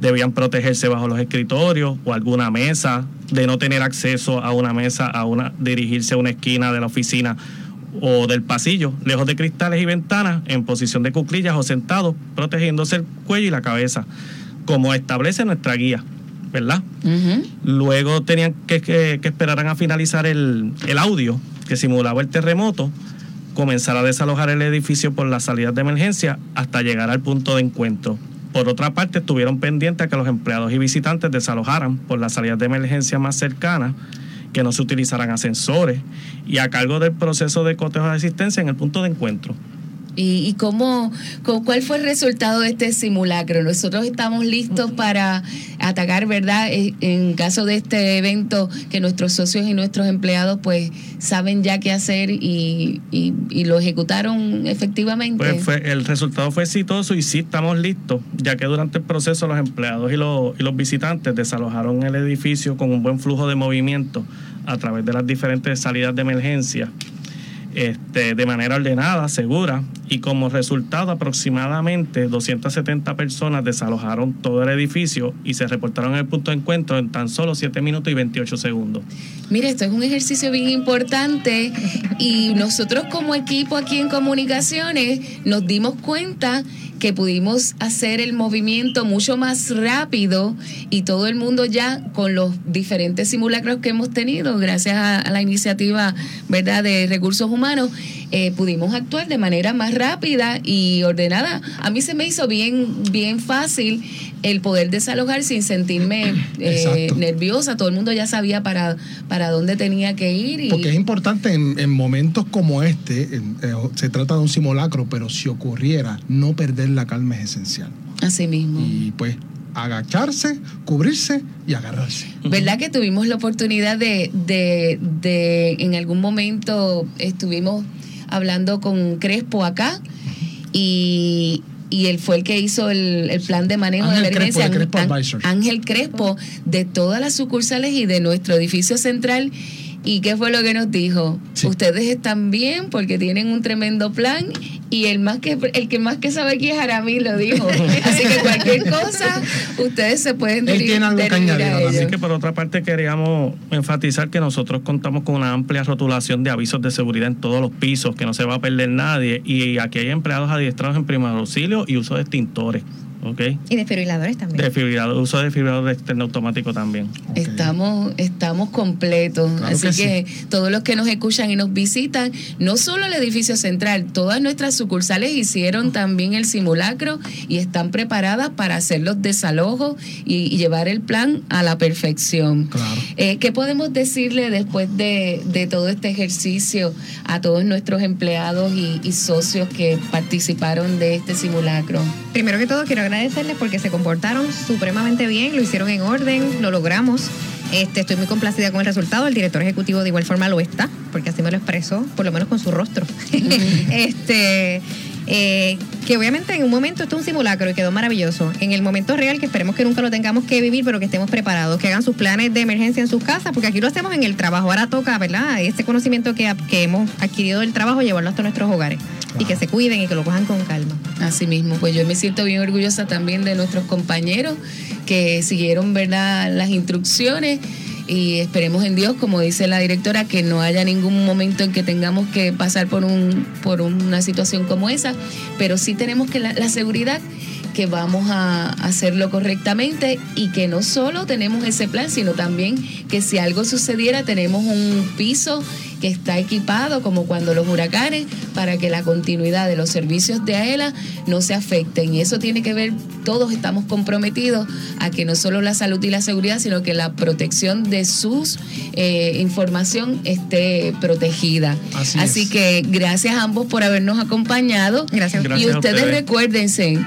debían protegerse bajo los escritorios o alguna mesa, de no tener acceso a una mesa, a una, dirigirse a una esquina de la oficina o del pasillo, lejos de cristales y ventanas, en posición de cuclillas o sentados, protegiéndose el cuello y la cabeza, como establece nuestra guía, ¿verdad? Luego tenían que, que, que esperaran a finalizar el, el audio que simulaba el terremoto, comenzar a desalojar el edificio por las salidas de emergencia hasta llegar al punto de encuentro. Por otra parte, estuvieron pendientes a que los empleados y visitantes desalojaran por las salidas de emergencia más cercanas, que no se utilizaran ascensores y a cargo del proceso de cotejo de asistencia en el punto de encuentro. ¿Y, y cómo, cómo- cuál fue el resultado de este simulacro? Nosotros estamos listos para atacar, ¿verdad? Eh, En caso de este evento, que nuestros socios y nuestros empleados pues saben ya qué hacer y, y- y lo ejecutaron efectivamente. Pues fue, el resultado fue exitoso y sí estamos listos, ya que durante el proceso los empleados y los, y los visitantes desalojaron el edificio con un buen flujo de movimiento a través de las diferentes salidas de emergencia, este, de manera ordenada, segura, y como resultado aproximadamente 270 personas desalojaron todo el edificio y se reportaron en el punto de encuentro en tan solo 7 minutos y 28 segundos. Mire, esto es un ejercicio bien importante y nosotros como equipo aquí en comunicaciones nos dimos cuenta que pudimos hacer el movimiento mucho más rápido y todo el mundo ya con los diferentes simulacros que hemos tenido gracias a, la iniciativa verdad de recursos humanos eh, pudimos actuar de manera más rápida y ordenada a mí se me hizo bien bien fácil el poder desalojar sin sentirme eh, nerviosa todo el mundo ya sabía para para dónde tenía que ir y Porque es importante en, en momentos como este, en- eh, se trata de un simulacro, pero si ocurriera, no perder la calma es esencial. así mismo Y pues agacharse, cubrirse y agarrarse. ¿Verdad que tuvimos la oportunidad de, de, de, en algún momento estuvimos hablando con Crespo acá y, y él fue el que hizo el, el plan de manejo Ángel de emergencia. Crespo, de Crespo. Ángel Crespo, de todas las sucursales y de nuestro edificio central. ¿Y qué fue lo que nos dijo? Ustedes están bien porque tienen un tremendo plan y el más que el que más que sabe aquí es Aramí lo dijo. Así que cualquier cosa ustedes se pueden Él tiene algo que a añadir. Así que por otra parte queríamos enfatizar que nosotros contamos con una amplia rotulación de avisos de seguridad en todos los pisos, que no se va a perder nadie. Y aquí hay empleados adiestrados en primer auxilio y uso de extintores. ¿Ok? Y desfibriladores también. Desfibrilador, uso de desfibrilador externo automático también. Estamos, estamos completos. Claro Así que que, todos los que nos escuchan y nos visitan, no solo el edificio central, todas nuestras sucursales hicieron también el simulacro y están preparadas para hacer los desalojos y, y llevar el plan a la perfección. Eh, ¿Qué podemos decirle después de, de todo este ejercicio a todos nuestros empleados y, y socios que participaron de este simulacro? Primero que todo, quiero agradecerles porque se comportaron supremamente bien, lo hicieron en orden, lo logramos. Este, estoy muy complacida con el resultado. El director ejecutivo de igual forma lo está, porque así me lo expresó, por lo menos con su rostro. este, eh, que obviamente en un momento esto es un simulacro y quedó maravilloso. En el momento real, que esperemos que nunca lo tengamos que vivir, pero que estemos preparados, que hagan sus planes de emergencia en sus casas, porque aquí lo hacemos en el trabajo. Ahora toca, ¿verdad? Este conocimiento que, que hemos adquirido del trabajo, llevarlo hasta nuestros hogares y que se cuiden y que lo cojan con calma. Así mismo, pues yo me siento bien orgullosa también de nuestros compañeros que siguieron verdad las instrucciones y esperemos en Dios, como dice la directora, que no haya ningún momento en que tengamos que pasar por un por una situación como esa, pero sí tenemos que la, la seguridad que vamos a hacerlo correctamente y que no solo tenemos ese plan, sino también que si algo sucediera tenemos un piso que está equipado como cuando los huracanes para que la continuidad de los servicios de AELA no se afecten. Y eso tiene que ver, todos estamos comprometidos a que no solo la salud y la seguridad, sino que la protección de sus eh, información esté protegida. Así Así, es. que gracias a ambos por habernos acompañado. Gracias. Y Gracias a ustedes ustedes. recuérdense.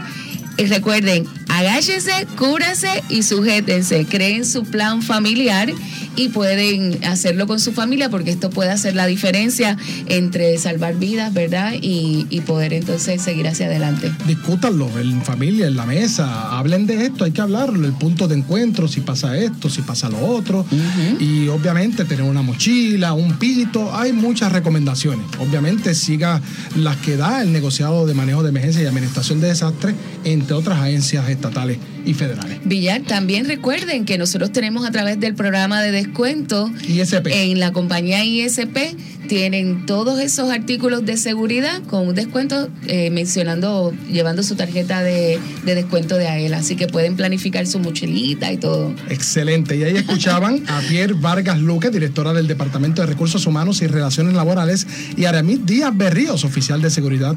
Y recuerden, agáchense, cúbranse y sujétense. Creen su plan familiar y pueden hacerlo con su familia porque esto puede hacer la diferencia entre salvar vidas, ¿verdad? Y, y poder entonces seguir hacia adelante. Discútanlo en familia, en la mesa, hablen de esto, hay que hablarlo, el punto de encuentro, si pasa esto, si pasa lo otro. Y obviamente tener una mochila, un pito, hay muchas recomendaciones. Obviamente siga las que da el negociado de manejo de emergencia y administración de desastres, entre otras agencias estatales y federales. Villar, también recuerden que nosotros tenemos a través del programa de descuento en la compañía ISP, tienen todos esos artículos de seguridad con un descuento eh, mencionando, llevando su tarjeta de, de descuento de AEL, así que pueden planificar su mochilita y todo. Excelente. Y ahí escuchaban a Pierre Vargas Luque, directora del Departamento de Recursos Humanos y Relaciones Laborales, y Aramid Díaz Berríos, oficial de Seguridad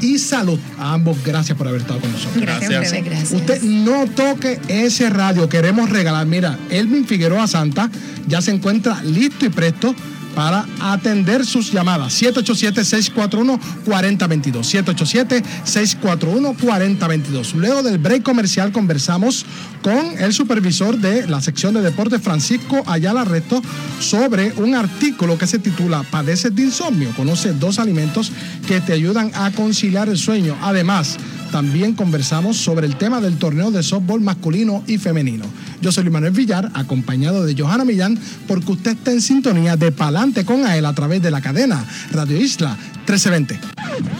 y Salud. A ambos, gracias por haber estado con nosotros. Gracias a ustedes. Gracias. Usted no toque ese radio. Queremos regalar. Mira, Elvin Figueroa Santa ya se encuentra listo y presto para atender sus llamadas. 787-641-4022. 787-641-4022. Luego del break comercial conversamos con el supervisor de la sección de deportes, Francisco Ayala Resto, sobre un artículo que se titula Padeces de insomnio. Conoce dos alimentos que te ayudan a conciliar el sueño. Además, también conversamos sobre el tema del torneo de softball masculino y femenino. Yo soy Luis Manuel Villar, acompañado de Johanna Millán, porque usted está en sintonía de Palante con AEL a través de la cadena Radio Isla 1320.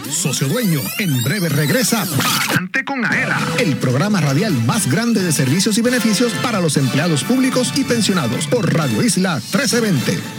Socio Dueño, en breve regresa Palante con Aela, el programa radial más grande de servicios y beneficios para los empleados públicos y pensionados por Radio Isla 1320.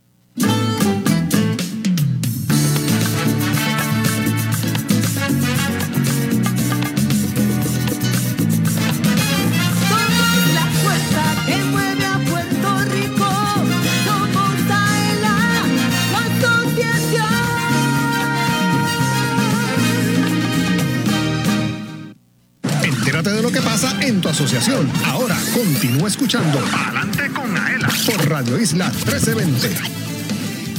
La fuerza que mueve a Puerto Rico, somos AELA, la Entérate de lo que pasa en tu asociación. Ahora continúa escuchando Adelante con Aela por Radio Isla 1320.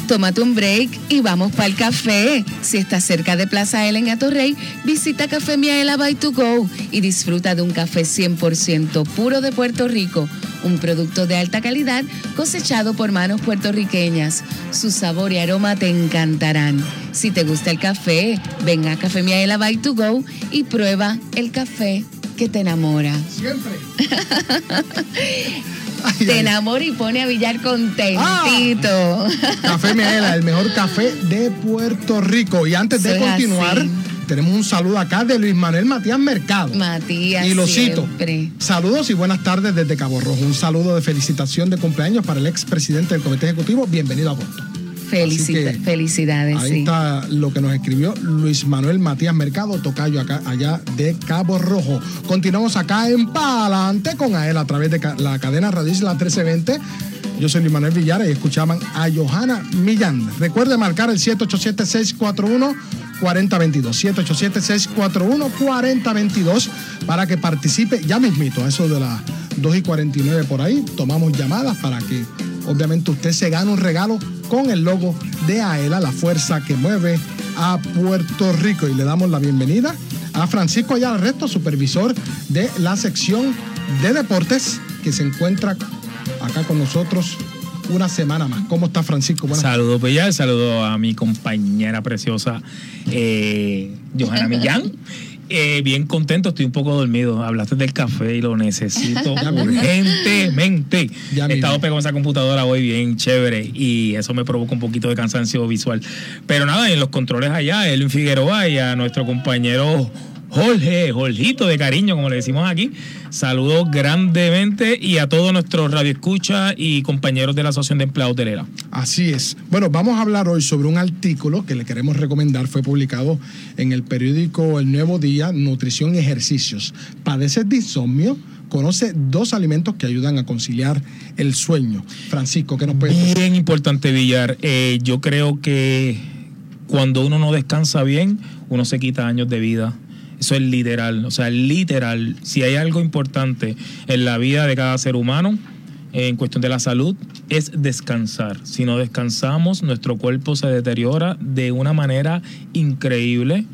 Tómate un break y vamos para el café. Si estás cerca de Plaza Ela en Atorrey, visita Café Miaela by to go y disfruta de un café 100% puro de Puerto Rico, un producto de alta calidad cosechado por manos puertorriqueñas. Su sabor y aroma te encantarán. Si te gusta el café, ven a Café Miaela by to go y prueba el café que te enamora. Siempre. te enamora y pone a Villar contentito. Café Miaela, el mejor café de Puerto Rico. Y antes de continuar, así. tenemos un saludo acá de Luis Manuel Matías Mercado. Matías. Y lo cito. Saludos y buenas tardes desde Cabo Rojo. Un saludo de felicitación de cumpleaños para el expresidente del Comité Ejecutivo. Bienvenido a Boston. Felicita- felicidades, Ahí sí. está lo que nos escribió Luis Manuel Matías Mercado, tocayo acá, allá de Cabo Rojo. Continuamos acá en Palante con a él a través de la cadena Radio Isla 1320. Yo soy Luis Manuel Villara y escuchaban a Johanna Millán. Recuerde marcar el 787-641-4022. 787-641-4022 para que participe ya mismito, a eso de las 2 y 49 por ahí. Tomamos llamadas para que obviamente usted se gane un regalo con el logo de AELA, la fuerza que mueve a Puerto Rico. Y le damos la bienvenida a Francisco Ayala Resto, supervisor de la sección de deportes, que se encuentra acá con nosotros una semana más. ¿Cómo está Francisco? Saludos, Villar. Saludo a mi compañera preciosa, eh, Johanna Millán. Eh, bien contento, estoy un poco dormido. Hablaste del café y lo necesito urgentemente. He estado pegado esa computadora hoy bien chévere y eso me provoca un poquito de cansancio visual. Pero nada, en los controles allá, Elvin Figueroa y a nuestro compañero Jorge, Jorgito de cariño, como le decimos aquí. Saludos grandemente y a todos nuestros radioescuchas y compañeros de la Asociación de Empleados de Lera. Así es. Bueno, vamos a hablar hoy sobre un artículo que le queremos recomendar. Fue publicado en el periódico El Nuevo Día, Nutrición y Ejercicios. ¿Padeces de insomnio? Conoce dos alimentos que ayudan a conciliar el sueño. Francisco, ¿qué nos puedes decir? Bien importante, Villar. Eh, yo creo que cuando uno no descansa bien, uno se quita años de vida. Eso es literal, o sea, literal. Si hay algo importante en la vida de cada ser humano, eh, en cuestión de la salud, es descansar. Si no descansamos, nuestro cuerpo se deteriora de una manera increíble.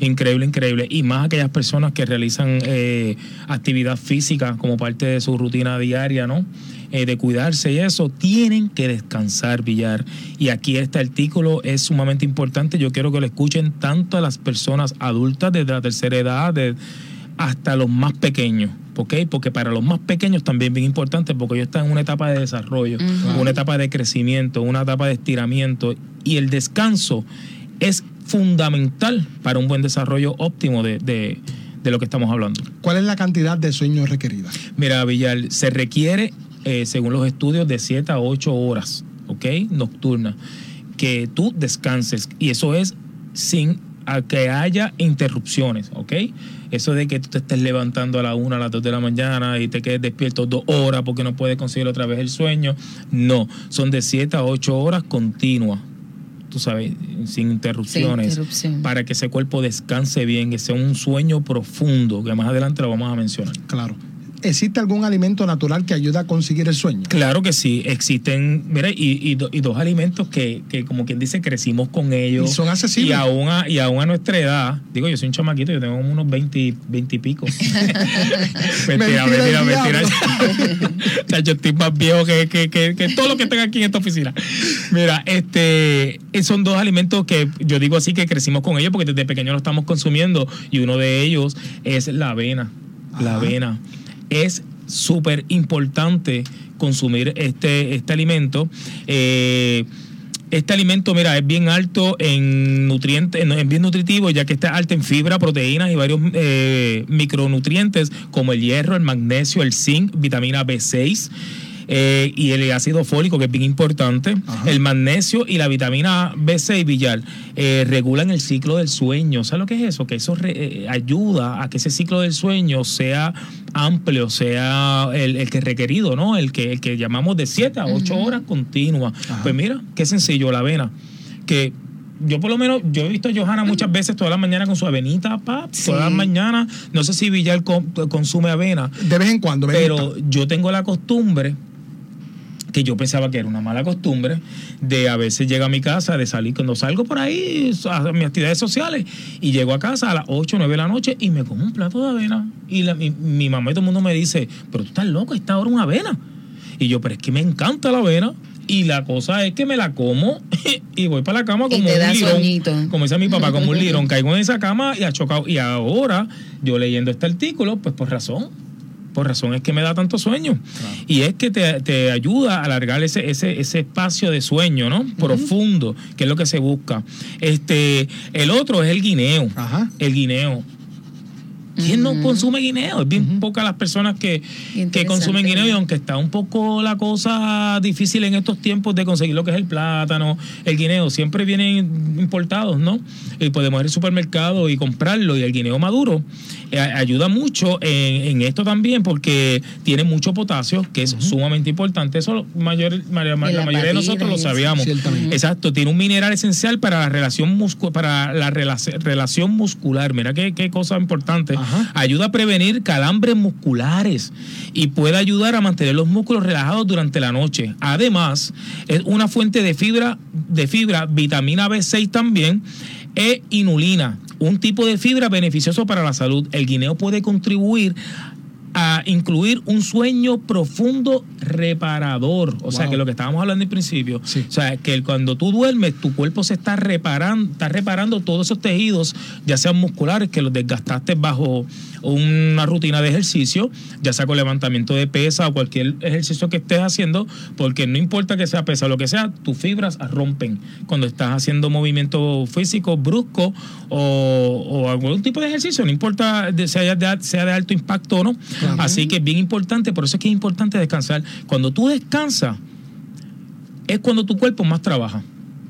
Increíble, increíble. Y más aquellas personas que realizan eh, actividad física como parte de su rutina diaria, ¿no? Eh, de cuidarse y eso, tienen que descansar, Villar. Y aquí este artículo es sumamente importante. Yo quiero que lo escuchen tanto a las personas adultas desde la tercera edad de- hasta los más pequeños. ¿Por qué? Porque para los más pequeños también es bien importante porque ellos están en una etapa de desarrollo, una etapa de crecimiento, una etapa de estiramiento y el descanso es fundamental para un buen desarrollo óptimo de, de- de lo que estamos hablando. ¿Cuál es la cantidad de sueño requerida? Mira, Villar, se requiere, eh, según los estudios, de 7 a 8 horas, ¿ok? Nocturnas, que tú descanses. Y eso es sin a que haya interrupciones, ¿ok? Eso de que tú te estés levantando a la 1, a las 2 de la mañana y te quedes despierto dos horas porque no puedes conseguir otra vez el sueño. No, son de 7 a 8 horas continuas. Tú sabes, sin interrupciones, interrupción. para que ese cuerpo descanse bien, que sea un sueño profundo, que más adelante lo vamos a mencionar. Claro. ¿Existe algún alimento natural que ayude a conseguir el sueño? Claro que sí, existen, mira, y, y do- y dos alimentos que, que, como quien dice, crecimos con ellos. Y son accesibles. Y aún a, y aún a nuestra edad, digo, yo soy un chamaquito, yo tengo unos 20, 20 y pico. mentira, Mentira, mentira. O sea, yo estoy más viejo que, que, que, que todo lo que tenga aquí en esta oficina. Mira, este, eh, son dos alimentos que yo digo así que crecimos con ellos porque desde pequeño lo estamos consumiendo y uno de ellos es la avena. La avena. Es súper importante consumir este, este alimento. Eh, este alimento, mira, es bien alto en nutrientes, en- es bien nutritivo, ya que está alto en fibra, proteínas y varios eh, micronutrientes como el hierro, el magnesio, el zinc, vitamina B6. Eh, y el ácido fólico, que es bien importante, el magnesio y la vitamina B6 billar eh, regulan el ciclo del sueño. ¿Sabes lo que es eso? Que eso re- eh, ayuda a que ese ciclo del sueño sea amplio, sea el, el que es requerido, ¿no? El que, el que llamamos de 7 a 8 horas continuas. Pues mira, qué sencillo, la avena. Que yo por lo menos, yo he visto a Johanna muchas veces toda la mañana con su avenita, pap, todas las mañanas. No sé si Villar con- consume avena. De vez en cuando, Pero yo tengo la costumbre que yo pensaba que era una mala costumbre de a veces llegar a mi casa, de salir cuando salgo por ahí a mis actividades sociales y llego a casa a las 8 o 9 de la noche y me como un plato de avena. Y la- mi, mi mamá y todo el mundo me dice, pero tú estás loco, esta hora una avena. Y yo, pero es que me encanta la avena. Y la cosa es que me la como y voy para la cama como un lirón. Como dice mi papá, como un lirón. Caigo en esa cama y ha chocado. Y ahora, yo leyendo este artículo, pues por razón. Por razón es que me da tanto sueño. Y es que te, te ayuda a alargar ese, ese, ese espacio de sueño, ¿no? Profundo, que es lo que se busca. Este, el otro es el guineo. El guineo. ¿Quién no consume guineo? Es bien pocas las personas que, que consumen guineo y aunque está un poco la cosa difícil en estos tiempos de conseguir lo que es el plátano, el guineo, siempre vienen importados, ¿no? Y podemos ir al supermercado y comprarlo y el guineo maduro eh, ayuda mucho en, en esto también porque tiene mucho potasio, que es sumamente importante. Eso lo mayor, ma- la, la mayoría de nosotros lo sabíamos. Exacto, tiene un mineral esencial para la relación muscu- para la relac- relación muscular. Mira qué, qué cosa importante. Ayuda a prevenir calambres musculares y puede ayudar a mantener los músculos relajados durante la noche. Además, es una fuente de fibra, de fibra, vitamina B6 también e inulina, un tipo de fibra beneficioso para la salud. El guineo puede contribuir a incluir un sueño profundo reparador. O sea, que lo que estábamos hablando al principio. O sea, que cuando tú duermes, tu cuerpo se está reparando, está reparando todos esos tejidos, ya sean musculares, que los desgastaste bajo una rutina de ejercicio, ya sea con levantamiento de pesa o cualquier ejercicio que estés haciendo, porque no importa que sea pesa o lo que sea, tus fibras rompen cuando estás haciendo movimiento físico brusco o, o algún tipo de ejercicio, no importa de- sea, de, sea de alto impacto o no. Así que es bien importante, por eso es que es importante descansar. Cuando tú descansas, es cuando tu cuerpo más trabaja.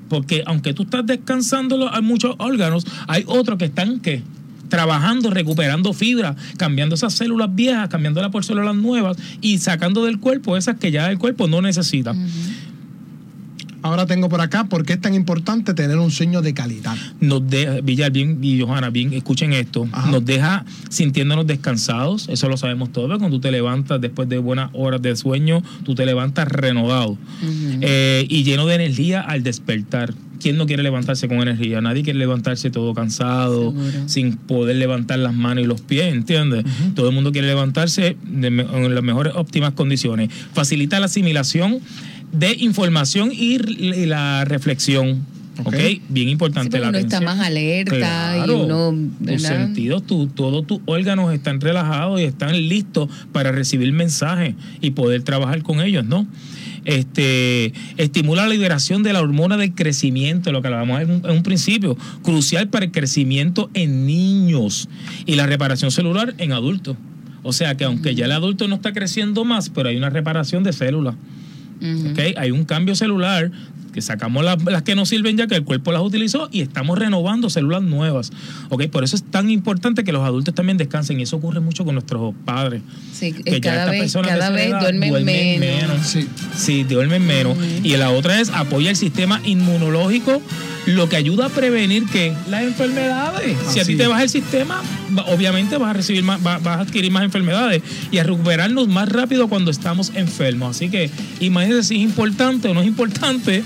Porque aunque tú estás descansando hay muchos órganos, hay otros que están que trabajando, recuperando fibra, cambiando esas células viejas, cambiándolas por células nuevas y sacando del cuerpo esas que ya el cuerpo no necesita. Ahora tengo por acá, ¿por qué es tan importante tener un sueño de calidad? nos deja, Villar bien y Johanna, bien, escuchen esto, nos deja sintiéndonos descansados, eso lo sabemos todos, cuando tú te levantas después de buenas horas de sueño, tú te levantas renovado eh, y lleno de energía al despertar. ¿Quién no quiere levantarse con energía? Nadie quiere levantarse todo cansado, sin poder levantar las manos y los pies, ¿entiendes? Todo el mundo quiere levantarse de me- en las mejores óptimas condiciones. Facilita la asimilación de información y, y la reflexión. ¿Ok? Bien importante Sí, la uno está atención. más alerta y uno, Tus sentidos, tu- todos tus órganos están relajados y están listos para recibir mensajes y poder trabajar con ellos, ¿no? Este, estimula la liberación de la hormona del crecimiento, lo que hablábamos en un, en un principio, crucial para el crecimiento en niños y la reparación celular en adultos. O sea que aunque ya el adulto no está creciendo más, pero hay una reparación de células. ¿Ok? Hay un cambio celular que sacamos las, las que no sirven ya que el cuerpo las utilizó y estamos renovando células nuevas. ¿ok? Por eso es tan importante que los adultos también descansen y eso ocurre mucho con nuestros padres. Sí, Que ya cada vez, cada vez edad duermen, menos. Sí. sí, duermen menos. Y la otra es apoya el sistema inmunológico, lo que ayuda a prevenir que las enfermedades. si a ti te baja el sistema, obviamente vas a recibir más, va- vas a adquirir más enfermedades y a recuperarnos más rápido cuando estamos enfermos. Así que imagínate si es importante o no es importante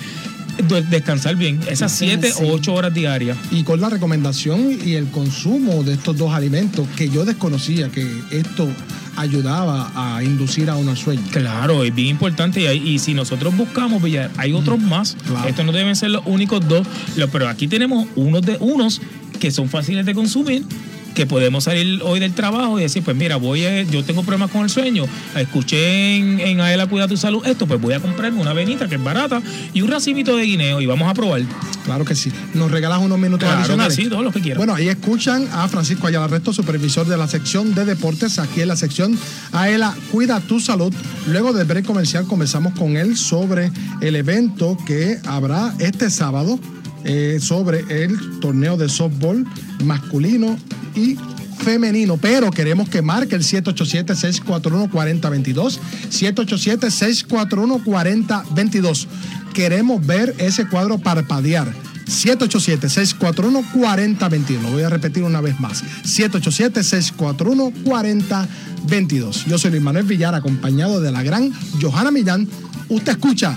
descansar bien, esas Sí, siete sí. o ocho horas diarias. Y con la recomendación y el consumo de estos dos alimentos que yo desconocía que esto ayudaba a inducir a uno al sueño. Claro, es bien importante y, hay- y si nosotros buscamos, hay otros más. Claro. Estos no deben ser los únicos dos, pero aquí tenemos unos de unos que son fáciles de consumir que podemos salir hoy del trabajo y decir, pues mira, voy a, yo tengo problemas con el sueño, escuché en, en Aela Cuida tu Salud esto, pues voy a comprarme una avenita que es barata y un racimito de guineo y vamos a probar. Claro que sí. ¿Nos regalas unos minutos Claro que adicionales? sí, todo lo que quieras. Bueno, ahí escuchan a Francisco Ayala Resto, supervisor de la sección de deportes, aquí en la sección Aela Cuida tu Salud. Luego del break comercial conversamos con él sobre el evento que habrá este sábado eh, sobre el torneo de softball masculino y femenino, pero queremos que marque el 787-641-4022, 787-641-4022. Queremos ver ese cuadro parpadear. 787-641-4021. Lo voy a repetir una vez más. 787-641-4022. Yo soy Luis Manuel Villar, acompañado de la gran Johanna Millán. Usted escucha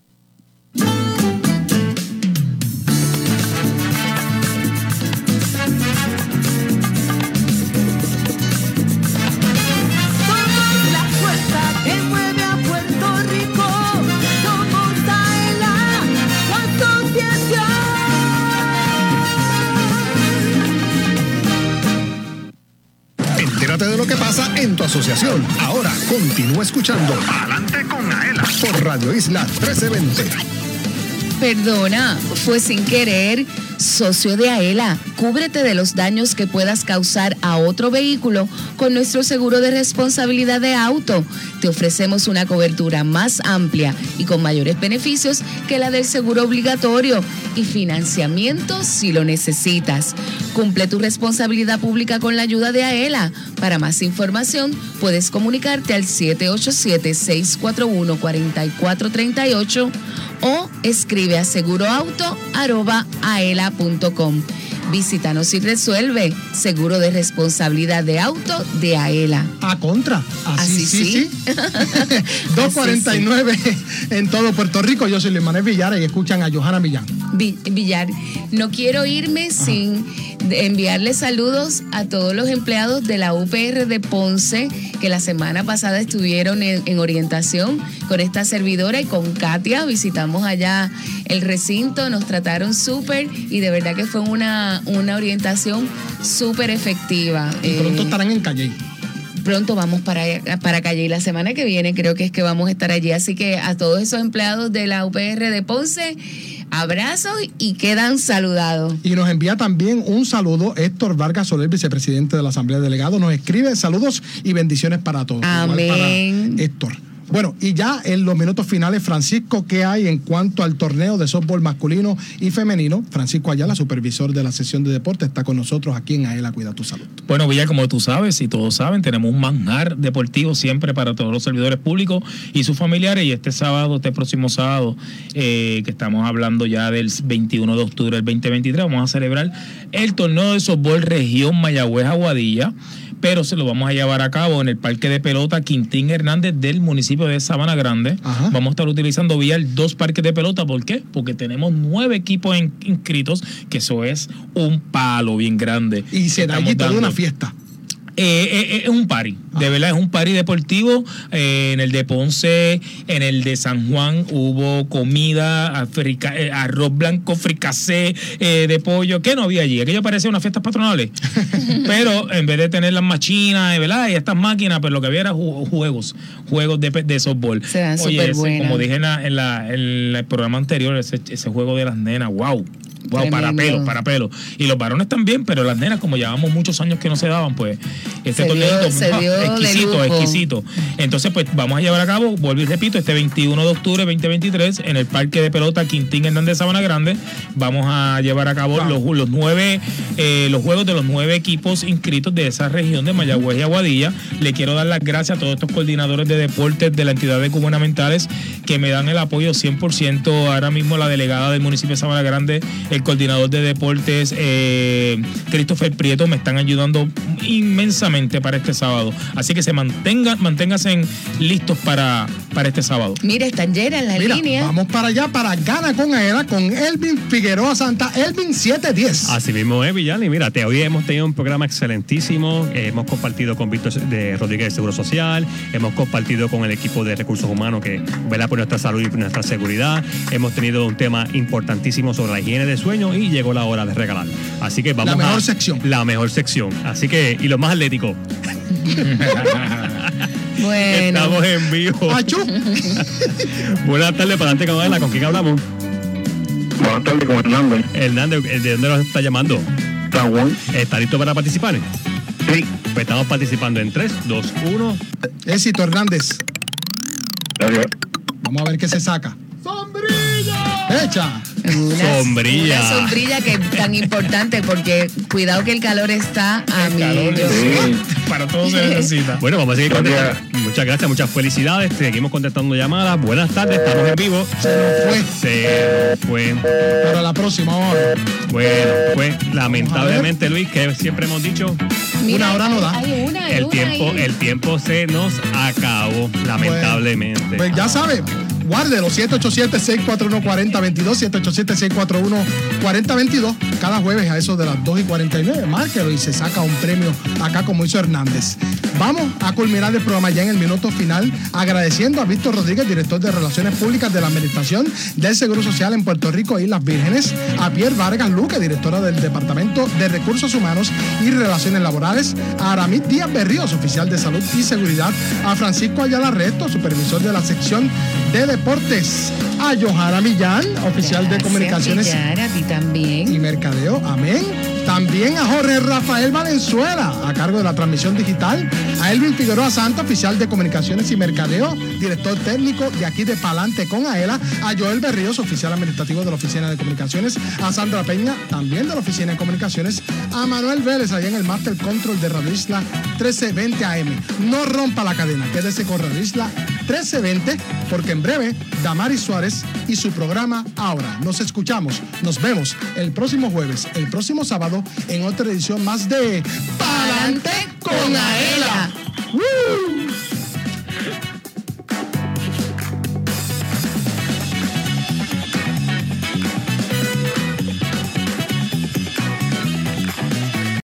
De lo que pasa en tu asociación. Ahora continúa escuchando Adelante con Aela por Radio Isla 1320. Perdona, fue sin querer. Socio de AELA, cúbrete de los daños que puedas causar a otro vehículo con nuestro seguro de responsabilidad de auto. Te ofrecemos una cobertura más amplia y con mayores beneficios que la del seguro obligatorio y financiamiento si lo necesitas. Cumple tu responsabilidad pública con la ayuda de AELA. Para más información, puedes comunicarte al 787-641-4438 o escribe a seguroauto.aela.com. Visítanos y resuelve. Seguro de responsabilidad de auto de AELA. A contra. Así, Así sí, sí. sí. 249 en todo Puerto Rico. Yo soy Luis Manuel Villara y escuchan a Johanna Millán. Vi- Villar, no quiero irme sin enviarle saludos a todos los empleados de la UPR de Ponce que la semana pasada estuvieron en, en orientación con esta servidora y con Katia. Visitamos allá el recinto, nos trataron súper y de verdad que fue una, una orientación súper efectiva. Y pronto Eh, estarán en Calle. Pronto vamos para, para Calle y la semana que viene creo que es que vamos a estar allí. Así que a todos esos empleados de la UPR de Ponce, abrazos y quedan saludados. Y nos envía también un saludo Héctor Vargas Soler, vicepresidente de la Asamblea de Delegados. Nos escribe saludos y bendiciones para todos. Igual Amén. para Héctor. Bueno, y ya en los minutos finales, Francisco, ¿qué hay en cuanto al torneo de softball masculino y femenino? Francisco Ayala, supervisor de la sesión de deporte, está con nosotros aquí en AELA Cuida tu Salud. Bueno, Villar, como tú sabes y todos saben, tenemos un manjar deportivo siempre para todos los servidores públicos y sus familiares. Y este sábado, este próximo sábado, eh, que estamos hablando ya del 21 de octubre del 2023, vamos a celebrar el torneo de softball región Mayagüez Aguadilla. Pero se lo vamos a llevar a cabo en el Parque de Pelota Quintín Hernández del municipio de Sabana Grande. Vamos a estar utilizando Villar dos parques de pelota. ¿Por qué? Porque tenemos nueve equipos in- inscritos, que eso es un palo bien grande. Y se da Estamos allí toda una fiesta. Eh, eh, es un party, de verdad es un party deportivo. Eh, en el de Ponce, en el de San Juan hubo comida, africa- eh, arroz blanco, fricasé eh, de pollo. ¿Qué no había allí? Aquello parecía unas fiestas patronales. Pero en vez de tener las machinas, eh, ¿verdad? Y estas máquinas, pues lo que había era ju- juegos, juegos de, de softball. Se Oye, ese, como dije en, la- en la- en el programa anterior, ese, ese juego de las nenas, wow. Wow, para Tremendo. pelo, para pelo. Y los varones también, pero las nenas, como llevamos muchos años que no se daban, pues este torneito, ah, de exquisito, exquisito. Entonces, pues vamos a llevar a cabo, vuelvo y repito, este 21 de octubre 2023 en el Parque de Pelota Quintín Hernández Sabana Grande. Vamos a llevar a cabo los, los nueve, eh, los juegos de los nueve equipos inscritos de esa región de Mayagüez y Aguadilla. Le quiero dar las gracias a todos estos coordinadores de deportes de las entidades gubernamentales que me dan el apoyo 100%. Ahora mismo la delegada del municipio de Sabana Grande, el coordinador de deportes, eh, Christopher Prieto, me están ayudando inmensamente para este sábado. Así que se mantengan, manténganse en- listos para, para este sábado. Mira, están llenas las Mira, líneas. vamos para allá para Gana con AELA con Elvin Figueroa Santa. Elvin 710. Así mismo es, Villar. Y mira, te- hoy hemos tenido un programa excelentísimo. Eh, hemos compartido con Víctor de Rodríguez de Seguro Social. Hemos compartido con el equipo de recursos humanos que vela por nuestra salud y por nuestra seguridad. Hemos tenido un tema importantísimo sobre la higiene de sueño y llegó la hora de regalar. Así que vamos La mejor a- sección. La mejor sección. Así que, y lo más atlético. Bueno. Estamos en vivo. Buenas tardes, para adelante, Canadela. ¿Con quién hablamos? Buenas tardes, con Hernández. Hernández, ¿de dónde nos está llamando? San Juan. ¿Está listo para participar? Sí. Pues estamos participando en 3, 2, 1. Éxito Hernández. Vamos a ver qué se saca. ¡Echa! Una- Sombrilla. Una sombrilla que es tan importante porque cuidado que el calor está a mil. Para todos se necesita. Bueno, vamos a seguir contestando. Muchas gracias, muchas felicidades. Seguimos contestando llamadas. Buenas tardes, estamos en vivo. Se nos fue. Se fue. Para la próxima hora. Bueno, pues lamentablemente, Luis, que siempre hemos dicho, una hora no da. Hay una, hay el una tiempo, ahí. el tiempo se nos acabó, lamentablemente. Pues ya sabe, guárdelo, 787-641-4022, 787-641-4022, cada jueves a eso de las 2 y 49, márquelo y se saca un premio acá como hizo Hernández. Vamos a culminar el programa ya en el minuto final, agradeciendo a Víctor Rodríguez, director de Relaciones Públicas de la Administración del Seguro Social en Puerto Rico e Islas Vírgenes, a Pierre Vargas Luque, directora del Departamento de Recursos Humanos y Relaciones Laborales, a Aramid Díaz Berríos, oficial de Salud y Seguridad, a Francisco Ayala Resto, supervisor de la sección de deportes, A Johara Millán, oficial de comunicaciones Villar, a ti también. y mercadeo. Amén. También a Jorge Rafael Valenzuela, a cargo de la transmisión digital. A Elvin Figueroa Santa, oficial de comunicaciones y mercadeo, director técnico de aquí de Palante con Aela. A Joel Berríos, oficial administrativo de la Oficina de Comunicaciones. A Sandra Peña, también de la Oficina de Comunicaciones. A Manuel Vélez, allá en el Master Control de Radio Isla 1320 AM. No rompa la cadena, quédese con Radio Isla 1320, porque en breve, Damari Suárez y su programa Ahora. Nos escuchamos, nos vemos el próximo jueves, el próximo sábado, en otra edición más de Palante con Aela. ¡Woo!